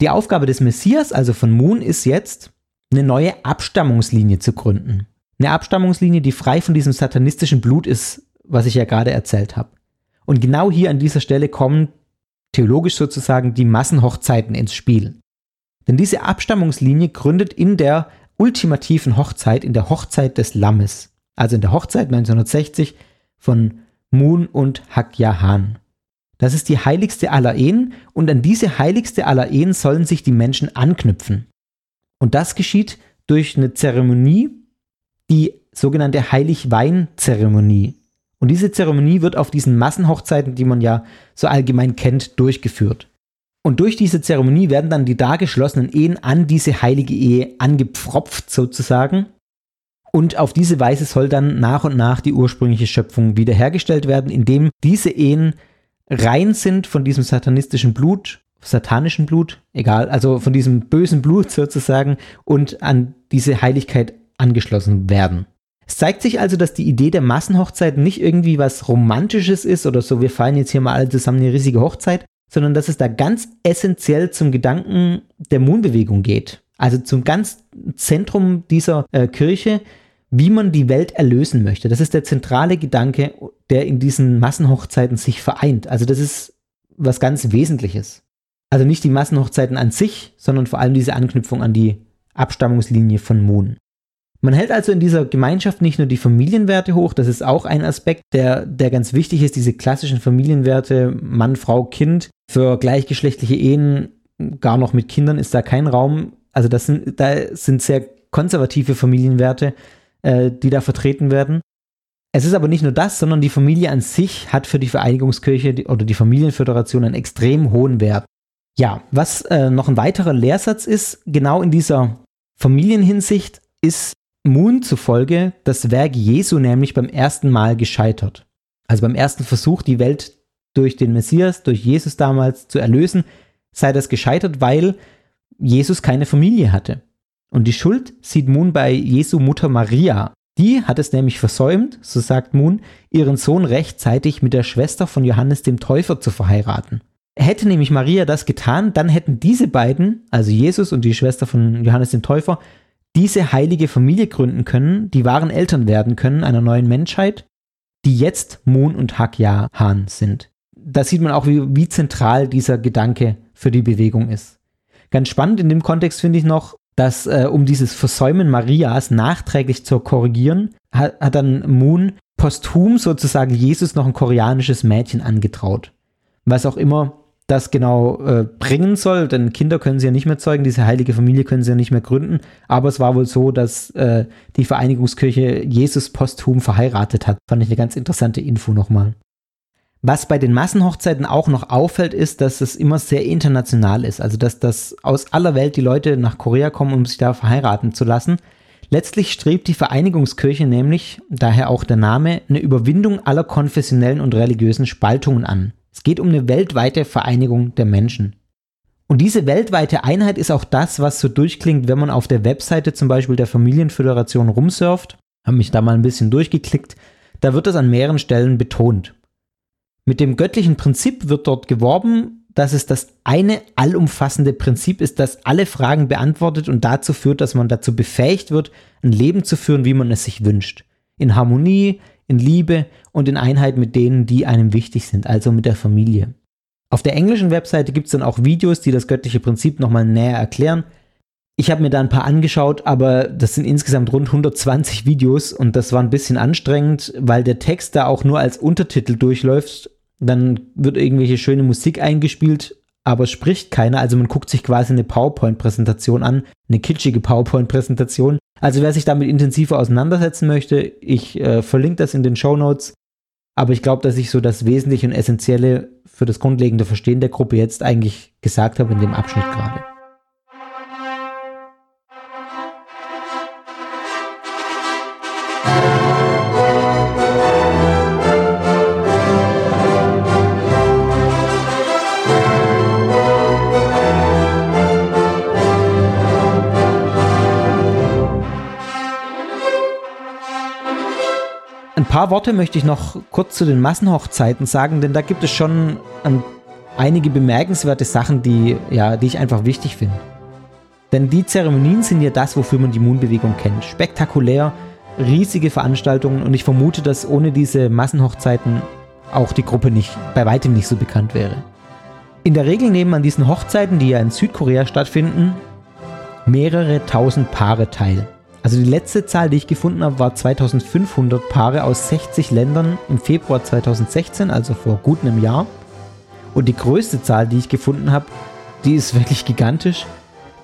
Die Aufgabe des Messias, also von Moon, ist jetzt, eine neue Abstammungslinie zu gründen. Eine Abstammungslinie, die frei von diesem satanistischen Blut ist, was ich ja gerade erzählt habe. Und genau hier an dieser Stelle kommen theologisch sozusagen die Massenhochzeiten ins Spiel. Denn diese Abstammungslinie gründet in der ultimativen Hochzeit, in der Hochzeit des Lammes, also in der Hochzeit 1960 von Moon und Hakyahan. Das ist die heiligste aller Ehen und an diese heiligste aller Ehen sollen sich die Menschen anknüpfen. Und das geschieht durch eine Zeremonie, die sogenannte Heiligwein-Zeremonie. Und diese Zeremonie wird auf diesen Massenhochzeiten, die man ja so allgemein kennt, durchgeführt. Und durch diese Zeremonie werden dann die da geschlossenen Ehen an diese heilige Ehe angepfropft sozusagen. Und auf diese Weise soll dann nach und nach die ursprüngliche Schöpfung wiederhergestellt werden, indem diese Ehen rein sind von diesem satanistischen Blut, satanischen Blut, egal, also von diesem bösen Blut sozusagen und an diese Heiligkeit angeschlossen werden. Es zeigt sich also, dass die Idee der Massenhochzeit nicht irgendwie was Romantisches ist oder so, wir feiern jetzt hier mal alle zusammen eine riesige Hochzeit, sondern dass es da ganz essentiell zum Gedanken der Moonbewegung geht. Also zum ganz Zentrum dieser äh, Kirche, wie man die Welt erlösen möchte. Das ist der zentrale Gedanke, der in diesen Massenhochzeiten sich vereint. Also das ist was ganz Wesentliches. Also nicht die Massenhochzeiten an sich, sondern vor allem diese Anknüpfung an die Abstammungslinie von Moon. Man hält also in dieser Gemeinschaft nicht nur die Familienwerte hoch, das ist auch ein Aspekt, der, der ganz wichtig ist, diese klassischen Familienwerte, Mann, Frau, Kind. Für gleichgeschlechtliche Ehen, gar noch mit Kindern, ist da kein Raum. Also das sind, da sind sehr konservative Familienwerte, äh, die da vertreten werden. Es ist aber nicht nur das, sondern die Familie an sich hat für die Vereinigungskirche oder die Familienföderation einen extrem hohen Wert. Ja, was äh, noch ein weiterer Lehrsatz ist, genau in dieser Familienhinsicht ist Moon zufolge das Werk Jesu nämlich beim ersten Mal gescheitert. Also beim ersten Versuch, die Welt durch den Messias, durch Jesus damals zu erlösen, sei das gescheitert, weil Jesus keine Familie hatte. Und die Schuld sieht Moon bei Jesu Mutter Maria. Die hat es nämlich versäumt, so sagt Moon, ihren Sohn rechtzeitig mit der Schwester von Johannes dem Täufer zu verheiraten. Hätte nämlich Maria das getan, dann hätten diese beiden, also Jesus und die Schwester von Johannes dem Täufer, diese heilige Familie gründen können, die wahren Eltern werden können einer neuen Menschheit, die jetzt Moon und Hakya Han sind. Da sieht man auch, wie, wie zentral dieser Gedanke für die Bewegung ist. Ganz spannend in dem Kontext finde ich noch, dass äh, um dieses Versäumen Marias nachträglich zu korrigieren, hat, hat dann Moon posthum sozusagen Jesus noch ein koreanisches Mädchen angetraut. Was auch immer das genau äh, bringen soll, denn Kinder können sie ja nicht mehr zeugen, diese heilige Familie können sie ja nicht mehr gründen. Aber es war wohl so, dass äh, die Vereinigungskirche Jesus posthum verheiratet hat. Fand ich eine ganz interessante Info nochmal. Was bei den Massenhochzeiten auch noch auffällt, ist, dass es immer sehr international ist. Also, dass das aus aller Welt die Leute nach Korea kommen, um sich da verheiraten zu lassen. Letztlich strebt die Vereinigungskirche nämlich, daher auch der Name, eine Überwindung aller konfessionellen und religiösen Spaltungen an. Es geht um eine weltweite Vereinigung der Menschen. Und diese weltweite Einheit ist auch das, was so durchklingt, wenn man auf der Webseite zum Beispiel der Familienföderation rumsurft. Habe mich da mal ein bisschen durchgeklickt. Da wird das an mehreren Stellen betont. Mit dem göttlichen Prinzip wird dort geworben, dass es das eine allumfassende Prinzip ist, das alle Fragen beantwortet und dazu führt, dass man dazu befähigt wird, ein Leben zu führen, wie man es sich wünscht. In Harmonie, in Liebe und in Einheit mit denen, die einem wichtig sind, also mit der Familie. Auf der englischen Webseite gibt es dann auch Videos, die das göttliche Prinzip nochmal näher erklären. Ich habe mir da ein paar angeschaut, aber das sind insgesamt rund 120 Videos und das war ein bisschen anstrengend, weil der Text da auch nur als Untertitel durchläuft dann wird irgendwelche schöne Musik eingespielt, aber spricht keiner. Also man guckt sich quasi eine PowerPoint-Präsentation an, eine kitschige PowerPoint-Präsentation. Also wer sich damit intensiver auseinandersetzen möchte, ich äh, verlinke das in den Show Notes. Aber ich glaube, dass ich so das Wesentliche und Essentielle für das grundlegende Verstehen der Gruppe jetzt eigentlich gesagt habe in dem Abschnitt gerade. Paar Worte möchte ich noch kurz zu den Massenhochzeiten sagen, denn da gibt es schon ähm, einige bemerkenswerte Sachen, die, ja, die ich einfach wichtig finde. Denn die Zeremonien sind ja das, wofür man die Moon-Bewegung kennt. Spektakulär, riesige Veranstaltungen und ich vermute, dass ohne diese Massenhochzeiten auch die Gruppe nicht, bei weitem nicht so bekannt wäre. In der Regel nehmen an diesen Hochzeiten, die ja in Südkorea stattfinden, mehrere tausend Paare teil. Also die letzte Zahl, die ich gefunden habe, war 2500 Paare aus 60 Ländern im Februar 2016, also vor gut einem Jahr. Und die größte Zahl, die ich gefunden habe, die ist wirklich gigantisch.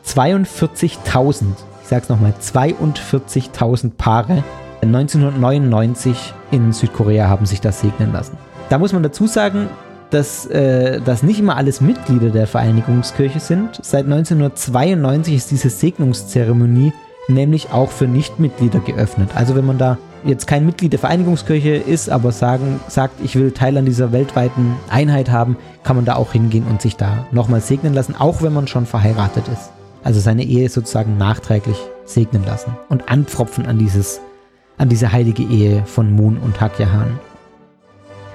42.000, ich sag's nochmal, 42.000 Paare 1999 in Südkorea haben sich das segnen lassen. Da muss man dazu sagen, dass äh, das nicht immer alles Mitglieder der Vereinigungskirche sind. Seit 1992 ist diese Segnungszeremonie nämlich auch für Nichtmitglieder geöffnet. Also wenn man da jetzt kein Mitglied der Vereinigungskirche ist, aber sagen, sagt, ich will Teil an dieser weltweiten Einheit haben, kann man da auch hingehen und sich da nochmal segnen lassen, auch wenn man schon verheiratet ist. Also seine Ehe sozusagen nachträglich segnen lassen und anpfropfen an dieses, an diese heilige Ehe von Moon und Hakyahan.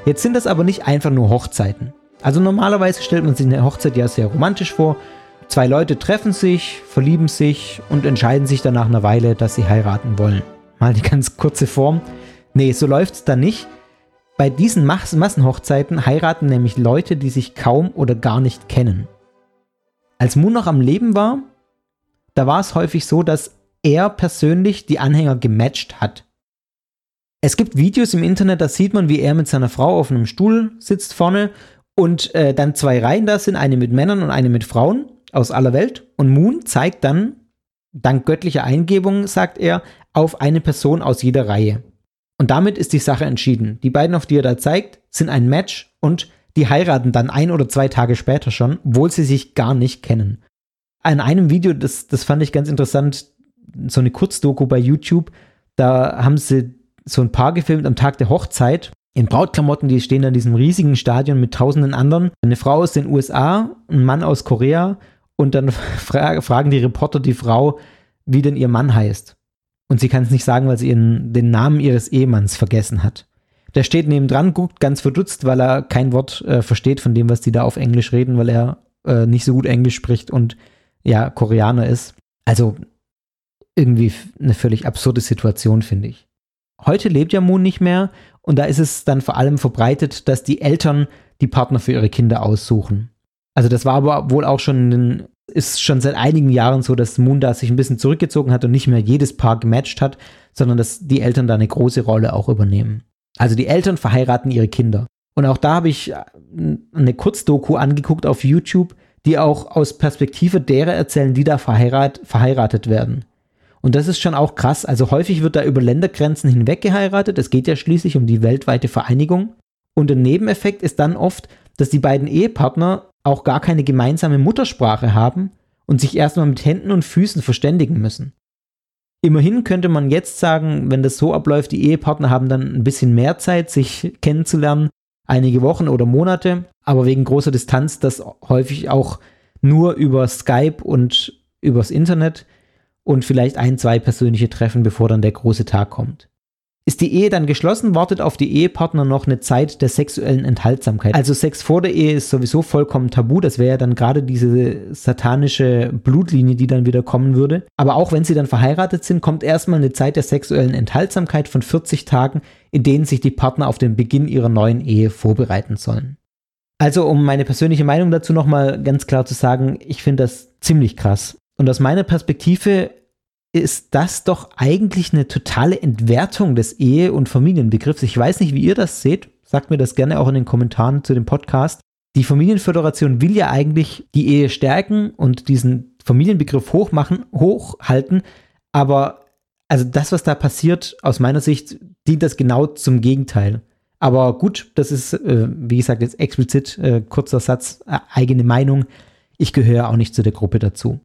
Jetzt sind das aber nicht einfach nur Hochzeiten. Also normalerweise stellt man sich eine Hochzeit ja sehr romantisch vor. Zwei Leute treffen sich, verlieben sich und entscheiden sich dann nach einer Weile, dass sie heiraten wollen. Mal die ganz kurze Form. Nee, so läuft es dann nicht. Bei diesen Mas Massenhochzeiten heiraten nämlich Leute, die sich kaum oder gar nicht kennen. Als Moon noch am Leben war, da war es häufig so, dass er persönlich die Anhänger gematcht hat. Es gibt Videos im Internet, da sieht man, wie er mit seiner Frau auf einem Stuhl sitzt vorne und äh, dann zwei Reihen da sind, eine mit Männern und eine mit Frauen aus aller Welt. Und Moon zeigt dann, dank göttlicher Eingebung, sagt er, auf eine Person aus jeder Reihe. Und damit ist die Sache entschieden. Die beiden, auf die er da zeigt, sind ein Match und die heiraten dann ein oder zwei Tage später schon, obwohl sie sich gar nicht kennen. An einem Video, das, das fand ich ganz interessant, so eine Kurzdoku bei YouTube, da haben sie so ein Paar gefilmt am Tag der Hochzeit in Brautklamotten, die stehen in diesem riesigen Stadion mit tausenden anderen. Eine Frau aus den USA, ein Mann aus Korea und dann [laughs] fra fragen die Reporter die Frau, wie denn ihr Mann heißt. Und sie kann es nicht sagen, weil sie ihren, den Namen ihres Ehemanns vergessen hat. Der steht nebendran, guckt ganz verdutzt, weil er kein Wort äh, versteht von dem, was die da auf Englisch reden, weil er äh, nicht so gut Englisch spricht und ja, Koreaner ist. Also irgendwie eine völlig absurde Situation, finde ich. Heute lebt ja Moon nicht mehr und da ist es dann vor allem verbreitet, dass die Eltern die Partner für ihre Kinder aussuchen. Also das war aber wohl auch schon, ist schon seit einigen Jahren so, dass Munda sich ein bisschen zurückgezogen hat und nicht mehr jedes Paar gematcht hat, sondern dass die Eltern da eine große Rolle auch übernehmen. Also die Eltern verheiraten ihre Kinder. Und auch da habe ich äh, eine Kurzdoku angeguckt auf YouTube, die auch aus Perspektive derer erzählen, die da verheirat, verheiratet werden. Und das ist schon auch krass. Also häufig wird da über Ländergrenzen hinweg geheiratet. Es geht ja schließlich um die weltweite Vereinigung. Und der Nebeneffekt ist dann oft, dass die beiden Ehepartner auch gar keine gemeinsame Muttersprache haben und sich erstmal mit Händen und Füßen verständigen müssen. Immerhin könnte man jetzt sagen, wenn das so abläuft, die Ehepartner haben dann ein bisschen mehr Zeit, sich kennenzulernen, einige Wochen oder Monate, aber wegen großer Distanz das häufig auch nur über Skype und übers Internet und vielleicht ein, zwei persönliche Treffen, bevor dann der große Tag kommt. Ist die Ehe dann geschlossen, wartet auf die Ehepartner noch eine Zeit der sexuellen Enthaltsamkeit. Also Sex vor der Ehe ist sowieso vollkommen tabu. Das wäre ja dann gerade diese satanische Blutlinie, die dann wieder kommen würde. Aber auch wenn sie dann verheiratet sind, kommt erstmal eine Zeit der sexuellen Enthaltsamkeit von 40 Tagen, in denen sich die Partner auf den Beginn ihrer neuen Ehe vorbereiten sollen. Also um meine persönliche Meinung dazu nochmal ganz klar zu sagen, ich finde das ziemlich krass. Und aus meiner Perspektive ist das doch eigentlich eine totale Entwertung des Ehe- und Familienbegriffs. Ich weiß nicht, wie ihr das seht. Sagt mir das gerne auch in den Kommentaren zu dem Podcast. Die Familienföderation will ja eigentlich die Ehe stärken und diesen Familienbegriff hochmachen, hochhalten. Aber also das, was da passiert, aus meiner Sicht, dient das genau zum Gegenteil. Aber gut, das ist, äh, wie gesagt, jetzt explizit äh, kurzer Satz, äh, eigene Meinung. Ich gehöre auch nicht zu der Gruppe dazu.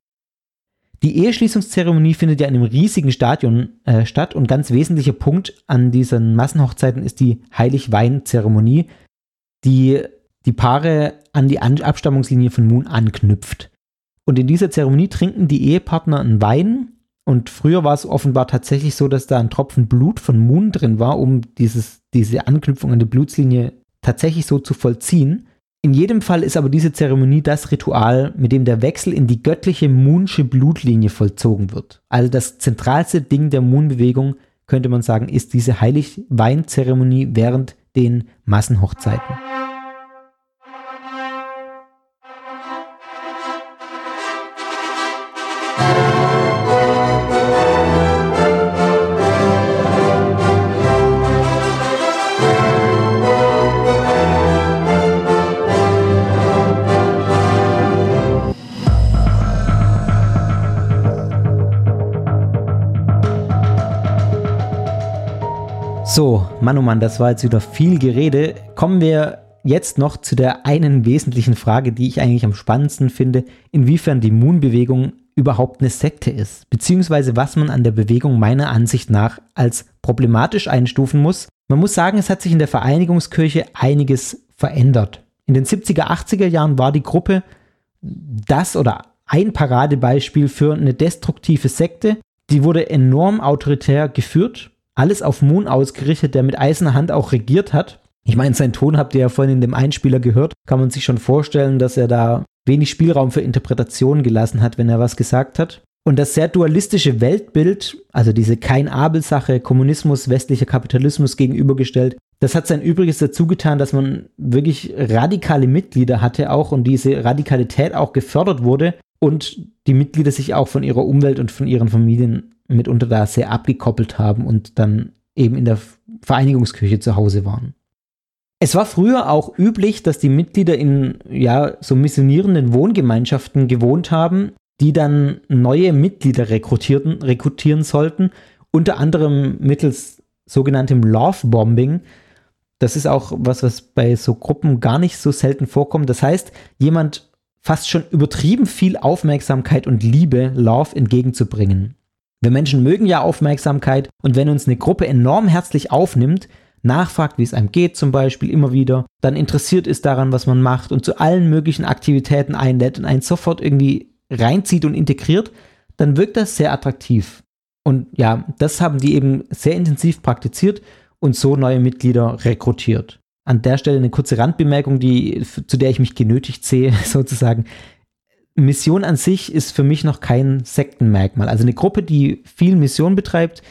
Die Eheschließungszeremonie findet ja in einem riesigen Stadion äh, statt und ganz wesentlicher Punkt an diesen Massenhochzeiten ist die Heiligwein-Zeremonie, die die Paare an die an Abstammungslinie von Moon anknüpft. Und in dieser Zeremonie trinken die Ehepartner einen Wein und früher war es offenbar tatsächlich so, dass da ein Tropfen Blut von Moon drin war, um dieses, diese Anknüpfung an die Blutslinie tatsächlich so zu vollziehen. In jedem Fall ist aber diese Zeremonie das Ritual, mit dem der Wechsel in die göttliche Moonsche Blutlinie vollzogen wird. Also das zentralste Ding der Moon-Bewegung, könnte man sagen, ist diese Heiligweinzeremonie während den Massenhochzeiten. Mann, oh Mann, das war jetzt wieder viel Gerede. Kommen wir jetzt noch zu der einen wesentlichen Frage, die ich eigentlich am spannendsten finde, inwiefern die Moon-Bewegung überhaupt eine Sekte ist, beziehungsweise was man an der Bewegung meiner Ansicht nach als problematisch einstufen muss. Man muss sagen, es hat sich in der Vereinigungskirche einiges verändert. In den 70er, 80er Jahren war die Gruppe das oder ein Paradebeispiel für eine destruktive Sekte. Die wurde enorm autoritär geführt alles auf Moon ausgerichtet, der mit eiserner Hand auch regiert hat. Ich meine, sein Ton habt ihr ja vorhin in dem Einspieler gehört. Kann man sich schon vorstellen, dass er da wenig Spielraum für Interpretation gelassen hat, wenn er was gesagt hat. Und das sehr dualistische Weltbild, also diese Kein-Abel-Sache, Kommunismus, westlicher Kapitalismus gegenübergestellt, das hat sein Übriges dazu getan, dass man wirklich radikale Mitglieder hatte auch und diese Radikalität auch gefördert wurde und die Mitglieder sich auch von ihrer Umwelt und von ihren Familien mitunter da sehr abgekoppelt haben und dann eben in der Vereinigungskirche zu Hause waren. Es war früher auch üblich, dass die Mitglieder in ja so missionierenden Wohngemeinschaften gewohnt haben, die dann neue Mitglieder rekrutierten, rekrutieren sollten, unter anderem mittels sogenanntem Love Bombing. Das ist auch was, was bei so Gruppen gar nicht so selten vorkommt. Das heißt, jemand fast schon übertrieben viel Aufmerksamkeit und Liebe, Love entgegenzubringen. Wir Menschen mögen ja Aufmerksamkeit und wenn uns eine Gruppe enorm herzlich aufnimmt, nachfragt, wie es einem geht zum Beispiel immer wieder, dann interessiert ist daran, was man macht und zu allen möglichen Aktivitäten einlädt und einen sofort irgendwie reinzieht und integriert, dann wirkt das sehr attraktiv. Und ja, das haben die eben sehr intensiv praktiziert und so neue Mitglieder rekrutiert. An der Stelle eine kurze Randbemerkung, die, zu der ich mich genötigt sehe, [laughs] sozusagen. Mission an sich ist für mich noch kein Sektenmerkmal. Also eine Gruppe, die viel Mission betreibt,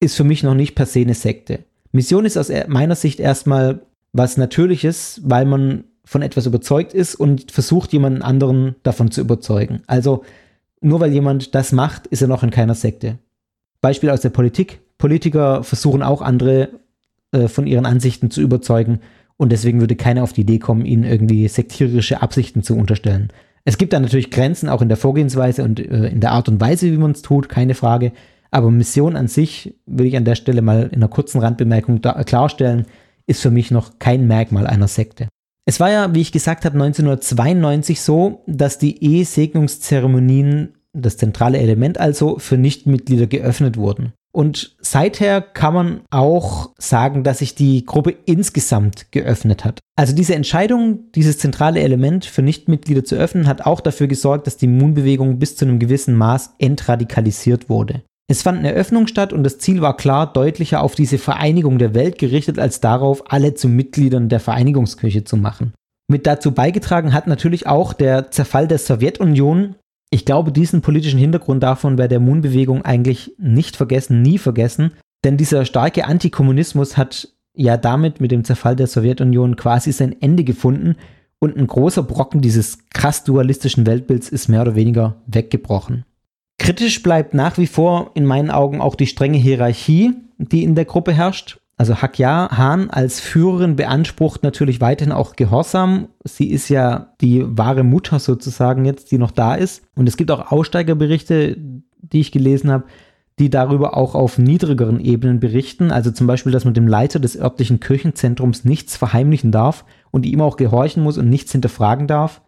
ist für mich noch nicht per se eine Sekte. Mission ist aus meiner Sicht erstmal was Natürliches, weil man von etwas überzeugt ist und versucht, jemanden anderen davon zu überzeugen. Also nur weil jemand das macht, ist er noch in keiner Sekte. Beispiel aus der Politik. Politiker versuchen auch andere äh, von ihren Ansichten zu überzeugen und deswegen würde keiner auf die Idee kommen, ihnen irgendwie sektierische Absichten zu unterstellen. Es gibt da natürlich Grenzen auch in der Vorgehensweise und äh, in der Art und Weise, wie man es tut, keine Frage. Aber Mission an sich, will ich an der Stelle mal in einer kurzen Randbemerkung da, klarstellen, ist für mich noch kein Merkmal einer Sekte. Es war ja, wie ich gesagt habe, 1992 so, dass die Ehesegnungszeremonien das zentrale Element also, für Nichtmitglieder geöffnet wurden. Und seither kann man auch sagen, dass sich die Gruppe insgesamt geöffnet hat. Also diese Entscheidung, dieses zentrale Element für Nichtmitglieder zu öffnen, hat auch dafür gesorgt, dass die Moon-Bewegung bis zu einem gewissen Maß entradikalisiert wurde. Es fand eine Öffnung statt und das Ziel war klar deutlicher auf diese Vereinigung der Welt gerichtet, als darauf, alle zu Mitgliedern der Vereinigungskirche zu machen. Mit dazu beigetragen hat natürlich auch der Zerfall der Sowjetunion. Ich glaube, diesen politischen Hintergrund davon bei der Moon-Bewegung eigentlich nicht vergessen, nie vergessen, denn dieser starke Antikommunismus hat ja damit mit dem Zerfall der Sowjetunion quasi sein Ende gefunden und ein großer Brocken dieses krass dualistischen Weltbilds ist mehr oder weniger weggebrochen. Kritisch bleibt nach wie vor in meinen Augen auch die strenge Hierarchie, die in der Gruppe herrscht. Also Hakya Han als Führerin beansprucht natürlich weiterhin auch Gehorsam. Sie ist ja die wahre Mutter sozusagen jetzt, die noch da ist. Und es gibt auch Aussteigerberichte, die ich gelesen habe, die darüber auch auf niedrigeren Ebenen berichten. Also zum Beispiel, dass man dem Leiter des örtlichen Kirchenzentrums nichts verheimlichen darf und ihm auch gehorchen muss und nichts hinterfragen darf.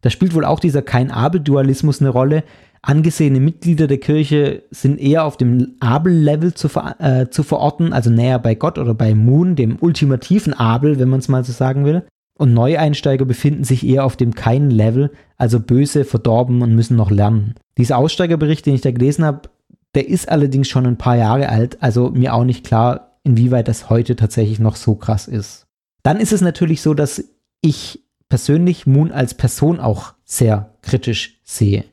Da spielt wohl auch dieser Kein-Abel-Dualismus eine Rolle, angesehene Mitglieder der Kirche sind eher auf dem Abel-Level zu, ver äh, zu verorten, also näher bei Gott oder bei Moon, dem ultimativen Abel, wenn man es mal so sagen will. Und Neueinsteiger befinden sich eher auf dem keinen Level, also böse, verdorben und müssen noch lernen. Dieser Aussteigerbericht, den ich da gelesen habe, der ist allerdings schon ein paar Jahre alt, also mir auch nicht klar, inwieweit das heute tatsächlich noch so krass ist. Dann ist es natürlich so, dass ich persönlich Moon als Person auch sehr kritisch sehe.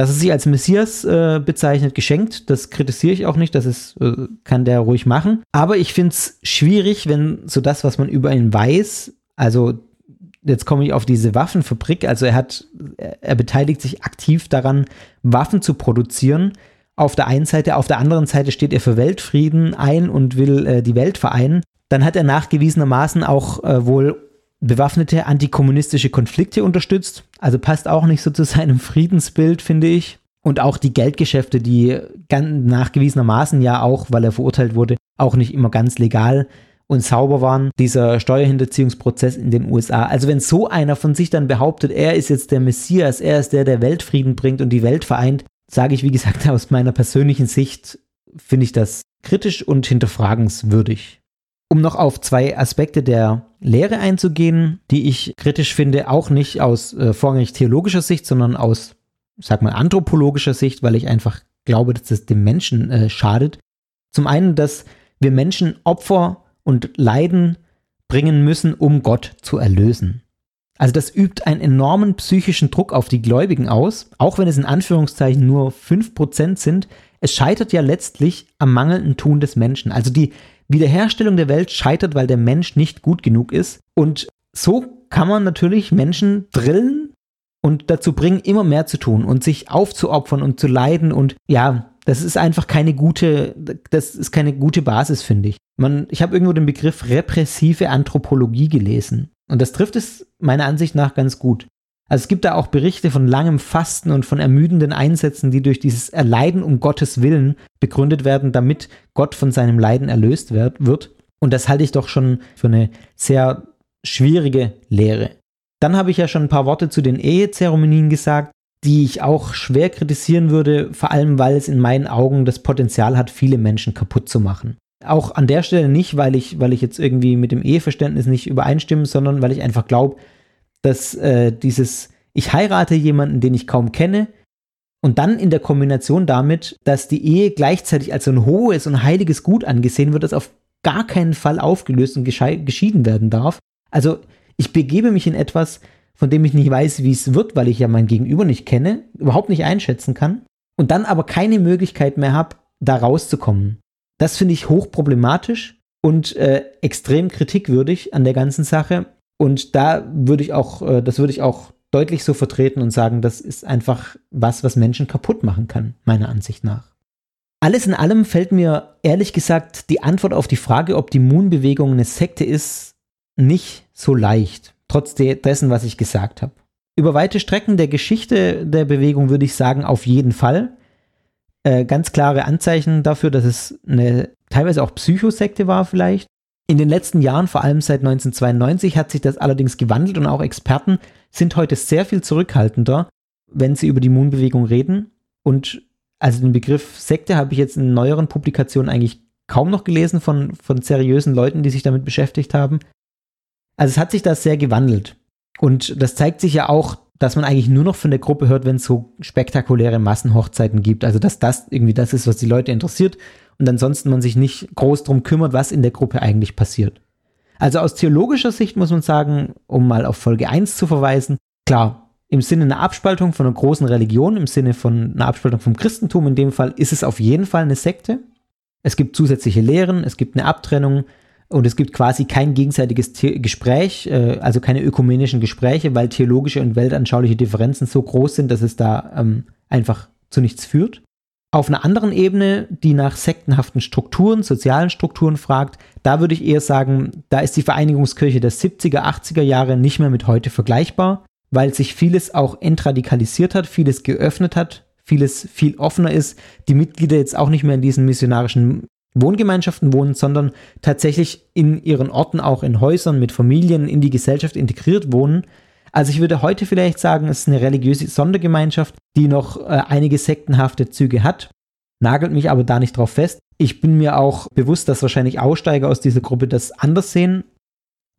Dass er sich als Messias äh, bezeichnet, geschenkt, das kritisiere ich auch nicht, das ist, äh, kann der ruhig machen. Aber ich finde es schwierig, wenn so das, was man über ihn weiß, also jetzt komme ich auf diese Waffenfabrik, also er hat, er beteiligt sich aktiv daran, Waffen zu produzieren. Auf der einen Seite, auf der anderen Seite steht er für Weltfrieden ein und will äh, die Welt vereinen. Dann hat er nachgewiesenermaßen auch äh, wohl bewaffnete antikommunistische Konflikte unterstützt. Also passt auch nicht so zu seinem Friedensbild, finde ich. Und auch die Geldgeschäfte, die ganz nachgewiesenermaßen ja auch, weil er verurteilt wurde, auch nicht immer ganz legal und sauber waren. Dieser Steuerhinterziehungsprozess in den USA. Also wenn so einer von sich dann behauptet, er ist jetzt der Messias, er ist der, der Weltfrieden bringt und die Welt vereint, sage ich, wie gesagt, [laughs] aus meiner persönlichen Sicht finde ich das kritisch und hinterfragenswürdig. Um noch auf zwei Aspekte der Lehre einzugehen, die ich kritisch finde, auch nicht aus äh, vorrangig theologischer Sicht, sondern aus, sag mal, anthropologischer Sicht, weil ich einfach glaube, dass es dem Menschen äh, schadet. Zum einen, dass wir Menschen Opfer und Leiden bringen müssen, um Gott zu erlösen. Also das übt einen enormen psychischen Druck auf die Gläubigen aus, auch wenn es in Anführungszeichen nur 5% sind. Es scheitert ja letztlich am mangelnden Tun des Menschen. Also die Wiederherstellung der Welt scheitert, weil der Mensch nicht gut genug ist. Und so kann man natürlich Menschen drillen und dazu bringen, immer mehr zu tun und sich aufzuopfern und zu leiden. Und ja, das ist einfach keine gute, das ist keine gute Basis, finde ich. Man, ich habe irgendwo den Begriff repressive Anthropologie gelesen. Und das trifft es meiner Ansicht nach ganz gut. Also es gibt da auch Berichte von langem Fasten und von ermüdenden Einsätzen, die durch dieses Erleiden um Gottes Willen begründet werden, damit Gott von seinem Leiden erlöst wird. Und das halte ich doch schon für eine sehr schwierige Lehre. Dann habe ich ja schon ein paar Worte zu den Ehezeremonien gesagt, die ich auch schwer kritisieren würde, vor allem weil es in meinen Augen das Potenzial hat, viele Menschen kaputt zu machen. Auch an der Stelle nicht, weil ich, weil ich jetzt irgendwie mit dem Eheverständnis nicht übereinstimme, sondern weil ich einfach glaube, dass äh, dieses, ich heirate jemanden, den ich kaum kenne, und dann in der Kombination damit, dass die Ehe gleichzeitig als so ein hohes und heiliges Gut angesehen wird, das auf gar keinen Fall aufgelöst und geschieden werden darf. Also ich begebe mich in etwas, von dem ich nicht weiß, wie es wird, weil ich ja mein Gegenüber nicht kenne, überhaupt nicht einschätzen kann und dann aber keine Möglichkeit mehr habe, da rauszukommen. Das finde ich hochproblematisch und äh, extrem kritikwürdig an der ganzen Sache und da würde ich auch, äh, das würde ich auch deutlich so vertreten und sagen, das ist einfach was, was Menschen kaputt machen kann, meiner Ansicht nach. Alles in allem fällt mir ehrlich gesagt die Antwort auf die Frage, ob die Moon-Bewegung eine Sekte ist, nicht so leicht, trotz dessen, was ich gesagt habe. Über weite Strecken der Geschichte der Bewegung würde ich sagen, auf jeden Fall. Äh, ganz klare Anzeichen dafür, dass es eine teilweise auch Psychosekte war vielleicht. In den letzten Jahren, vor allem seit 1992, hat sich das allerdings gewandelt und auch Experten sind heute sehr viel zurückhaltender, wenn sie über die Moon-Bewegung reden. Und also den Begriff Sekte habe ich jetzt in neueren Publikationen eigentlich kaum noch gelesen von, von seriösen Leuten, die sich damit beschäftigt haben. Also es hat sich da sehr gewandelt. Und das zeigt sich ja auch, dass man eigentlich nur noch von der Gruppe hört, wenn es so spektakuläre Massenhochzeiten gibt. Also dass das irgendwie das ist, was die Leute interessiert und ansonsten man sich nicht groß drum kümmert, was in der Gruppe eigentlich passiert. Also aus theologischer Sicht muss man sagen, um mal auf Folge 1 zu verweisen, klar, im Sinne einer Abspaltung von einer großen Religion, im Sinne von einer Abspaltung vom Christentum in dem Fall, ist es auf jeden Fall eine Sekte. Es gibt zusätzliche Lehren, es gibt eine Abtrennung und es gibt quasi kein gegenseitiges The Gespräch, äh, also keine ökumenischen Gespräche, weil theologische und weltanschauliche Differenzen so groß sind, dass es da ähm, einfach zu nichts führt. Auf einer anderen Ebene, die nach sektenhaften Strukturen, sozialen Strukturen fragt, da würde ich eher sagen, da ist die Vereinigungskirche der 70er, 80er Jahre nicht mehr mit heute vergleichbar, weil sich vieles auch entradikalisiert hat, vieles geöffnet hat, vieles viel offener ist, die Mitglieder jetzt auch nicht mehr in diesen missionarischen Wohngemeinschaften wohnen, sondern tatsächlich in ihren Orten, auch in Häusern mit Familien in die Gesellschaft integriert wohnen also ich würde heute vielleicht sagen, es ist eine religiöse Sondergemeinschaft, die noch äh, einige sektenhafte Züge hat, nagelt mich aber da nicht drauf fest. Ich bin mir auch bewusst, dass wahrscheinlich Aussteiger aus dieser Gruppe das anders sehen.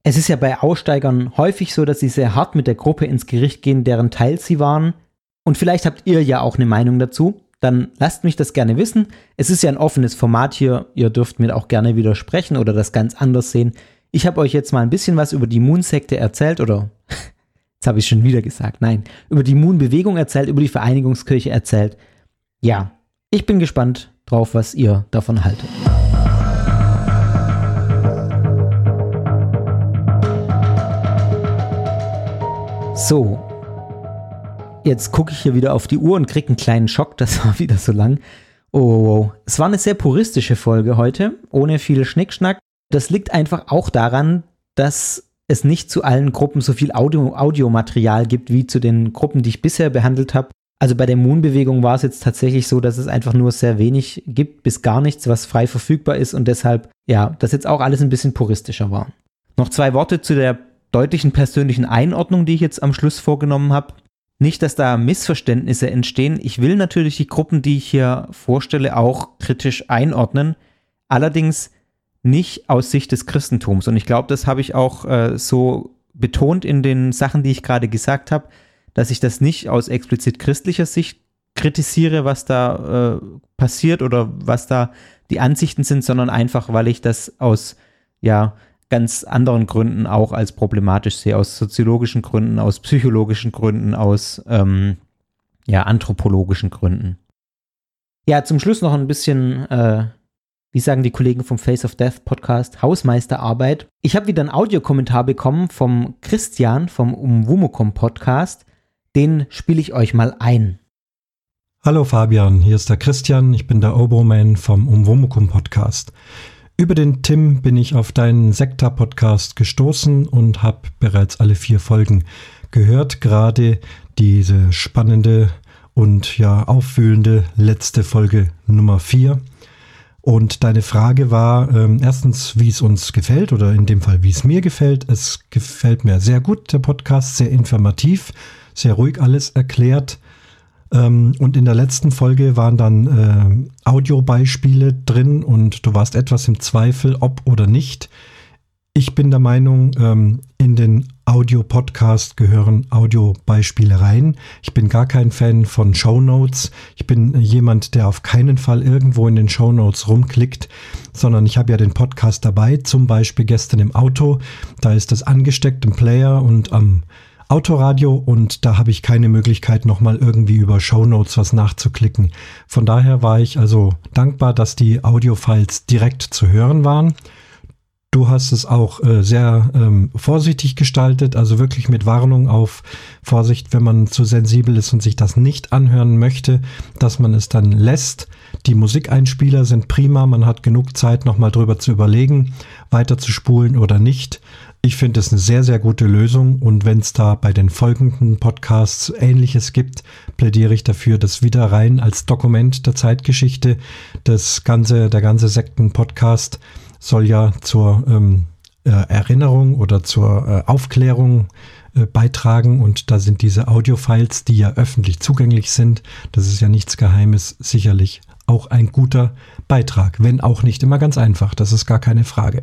Es ist ja bei Aussteigern häufig so, dass sie sehr hart mit der Gruppe ins Gericht gehen, deren Teil sie waren. Und vielleicht habt ihr ja auch eine Meinung dazu. Dann lasst mich das gerne wissen. Es ist ja ein offenes Format hier. Ihr dürft mir auch gerne widersprechen oder das ganz anders sehen. Ich habe euch jetzt mal ein bisschen was über die Moon-Sekte erzählt oder Jetzt habe ich schon wieder gesagt. Nein, über die Moon-Bewegung erzählt, über die Vereinigungskirche erzählt. Ja, ich bin gespannt drauf, was ihr davon haltet. So, jetzt gucke ich hier wieder auf die Uhr und kriege einen kleinen Schock. Das [laughs] war wieder so lang. Oh, oh, es war eine sehr puristische Folge heute, ohne viel Schnickschnack. Das liegt einfach auch daran, dass es nicht zu allen Gruppen so viel Audio, Audiomaterial gibt wie zu den Gruppen, die ich bisher behandelt habe. Also bei der Moon-Bewegung war es jetzt tatsächlich so, dass es einfach nur sehr wenig gibt, bis gar nichts, was frei verfügbar ist und deshalb, ja, das jetzt auch alles ein bisschen puristischer war. Noch zwei Worte zu der deutlichen persönlichen Einordnung, die ich jetzt am Schluss vorgenommen habe. Nicht, dass da Missverständnisse entstehen. Ich will natürlich die Gruppen, die ich hier vorstelle, auch kritisch einordnen. Allerdings nicht aus Sicht des Christentums. Und ich glaube, das habe ich auch äh, so betont in den Sachen, die ich gerade gesagt habe, dass ich das nicht aus explizit christlicher Sicht kritisiere, was da äh, passiert oder was da die Ansichten sind, sondern einfach, weil ich das aus ja ganz anderen Gründen auch als problematisch sehe, aus soziologischen Gründen, aus psychologischen Gründen, aus ähm, ja anthropologischen Gründen. Ja, zum Schluss noch ein bisschen äh, wie sagen die Kollegen vom Face of Death Podcast, Hausmeisterarbeit. Ich habe wieder einen Audiokommentar bekommen vom Christian vom Umwumukum Podcast. Den spiele ich euch mal ein. Hallo Fabian, hier ist der Christian, ich bin der Oboman vom Umwumukum Podcast. Über den Tim bin ich auf deinen Sekta-Podcast gestoßen und habe bereits alle vier Folgen gehört, gerade diese spannende und ja auffühlende letzte Folge Nummer vier. Und deine Frage war ähm, erstens, wie es uns gefällt oder in dem Fall, wie es mir gefällt. Es gefällt mir sehr gut, der Podcast, sehr informativ, sehr ruhig alles erklärt. Ähm, und in der letzten Folge waren dann äh, Audiobeispiele drin und du warst etwas im Zweifel, ob oder nicht. Ich bin der Meinung, ähm, in den Audio-Podcast gehören Audiobeispiele rein. Ich bin gar kein Fan von Shownotes. Ich bin jemand, der auf keinen Fall irgendwo in den Shownotes rumklickt, sondern ich habe ja den Podcast dabei, zum Beispiel gestern im Auto. Da ist das angesteckt im Player und am Autoradio und da habe ich keine Möglichkeit, nochmal irgendwie über Shownotes was nachzuklicken. Von daher war ich also dankbar, dass die Audiofiles direkt zu hören waren. Du hast es auch äh, sehr ähm, vorsichtig gestaltet, also wirklich mit Warnung auf Vorsicht, wenn man zu sensibel ist und sich das nicht anhören möchte, dass man es dann lässt. Die Musikeinspieler sind prima, man hat genug Zeit, nochmal drüber zu überlegen, weiter zu spulen oder nicht. Ich finde es eine sehr, sehr gute Lösung und wenn es da bei den folgenden Podcasts Ähnliches gibt, plädiere ich dafür, das wieder rein als Dokument der Zeitgeschichte, das ganze, der ganze Sekten-Podcast soll ja zur ähm, äh, Erinnerung oder zur äh, Aufklärung äh, beitragen und da sind diese Audiofiles, die ja öffentlich zugänglich sind, das ist ja nichts Geheimes, sicherlich auch ein guter Beitrag, wenn auch nicht immer ganz einfach, das ist gar keine Frage.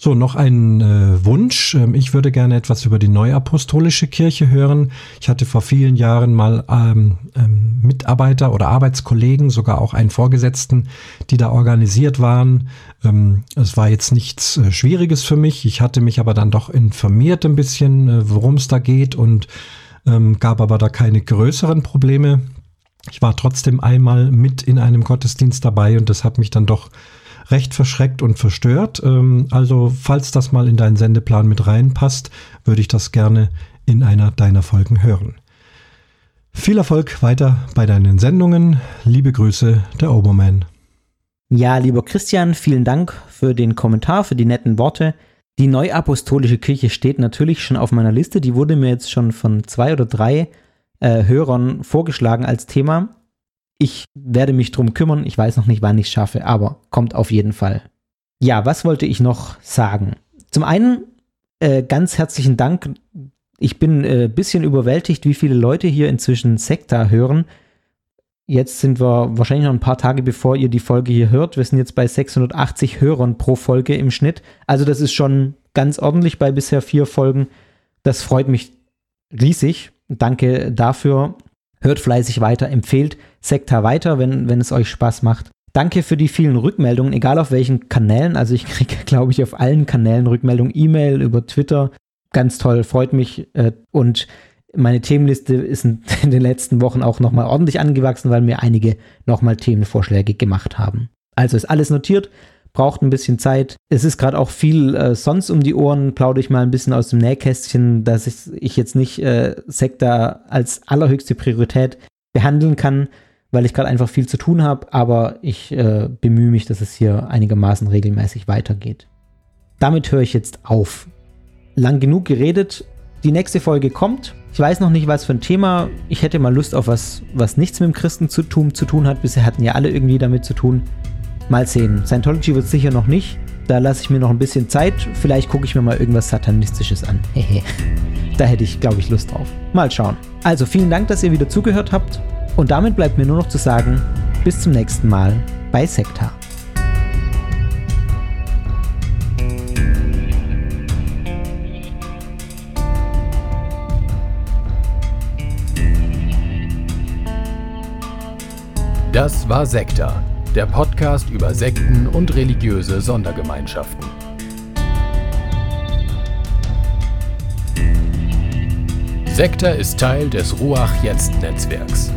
So, noch ein äh, Wunsch. Ähm, ich würde gerne etwas über die Neuapostolische Kirche hören. Ich hatte vor vielen Jahren mal ähm, ähm, Mitarbeiter oder Arbeitskollegen, sogar auch einen Vorgesetzten, die da organisiert waren. Ähm, es war jetzt nichts äh, Schwieriges für mich. Ich hatte mich aber dann doch informiert ein bisschen, äh, worum es da geht und ähm, gab aber da keine größeren Probleme. Ich war trotzdem einmal mit in einem Gottesdienst dabei und das hat mich dann doch recht verschreckt und verstört. Ähm, also falls das mal in deinen Sendeplan mit reinpasst, würde ich das gerne in einer deiner Folgen hören. Viel Erfolg weiter bei deinen Sendungen. Liebe Grüße, der Oberman. Ja, lieber Christian, vielen Dank für den Kommentar, für die netten Worte. Die Neuapostolische Kirche steht natürlich schon auf meiner Liste. Die wurde mir jetzt schon von zwei oder drei äh, Hörern vorgeschlagen als Thema. Ich werde mich drum kümmern. Ich weiß noch nicht, wann ich es schaffe, aber kommt auf jeden Fall. Ja, was wollte ich noch sagen? Zum einen äh, ganz herzlichen Dank. Ich bin ein äh, bisschen überwältigt, wie viele Leute hier inzwischen Sekta hören. Jetzt sind wir wahrscheinlich noch ein paar Tage bevor ihr die Folge hier hört. Wir sind jetzt bei 680 Hörern pro Folge im Schnitt. Also das ist schon ganz ordentlich bei bisher vier Folgen. Das freut mich riesig. Danke dafür. Hört fleißig weiter, empfehlt Sekta weiter, wenn, wenn es euch Spaß macht. Danke für die vielen Rückmeldungen, egal auf welchen Kanälen. Also ich [laughs] kriege, glaube ich, auf allen Kanälen Rückmeldungen, E-Mail, über Twitter. Ganz toll, freut mich. Äh, und meine Themenliste ist in [laughs] den letzten Wochen auch nochmal ordentlich angewachsen, weil mir einige nochmal Themenvorschläge gemacht haben. Also ist alles notiert braucht ein bisschen Zeit. Es ist gerade auch viel äh, sonst um die Ohren, plaudere ich mal ein bisschen aus dem Nähkästchen, dass ich, ich jetzt nicht äh, Sekta als allerhöchste Priorität behandeln kann, weil ich gerade einfach viel zu tun habe, aber ich äh, bemühe mich, dass es hier einigermaßen regelmäßig weitergeht. Damit höre ich jetzt auf. Lang genug geredet. Die nächste Folge kommt. Ich weiß noch nicht, was für ein Thema. Ich hätte mal Lust auf was, was nichts mit dem Christentum zu tun hat. Bisher hatten ja alle irgendwie damit zu tun. Mal sehen. Scientology wird sicher noch nicht. Da lasse ich mir noch ein bisschen Zeit. Vielleicht gucke ich mir mal irgendwas Satanistisches an. Da hätte ich, glaube ich, Lust drauf. Mal schauen. Also vielen Dank, dass ihr wieder zugehört habt. Und damit bleibt mir nur noch zu sagen, bis zum nächsten Mal bei Sekta. Das war Sekta der Podcast über Sekten und religiöse Sondergemeinschaften. Sekta ist Teil des Ruach Jetzt Netzwerks.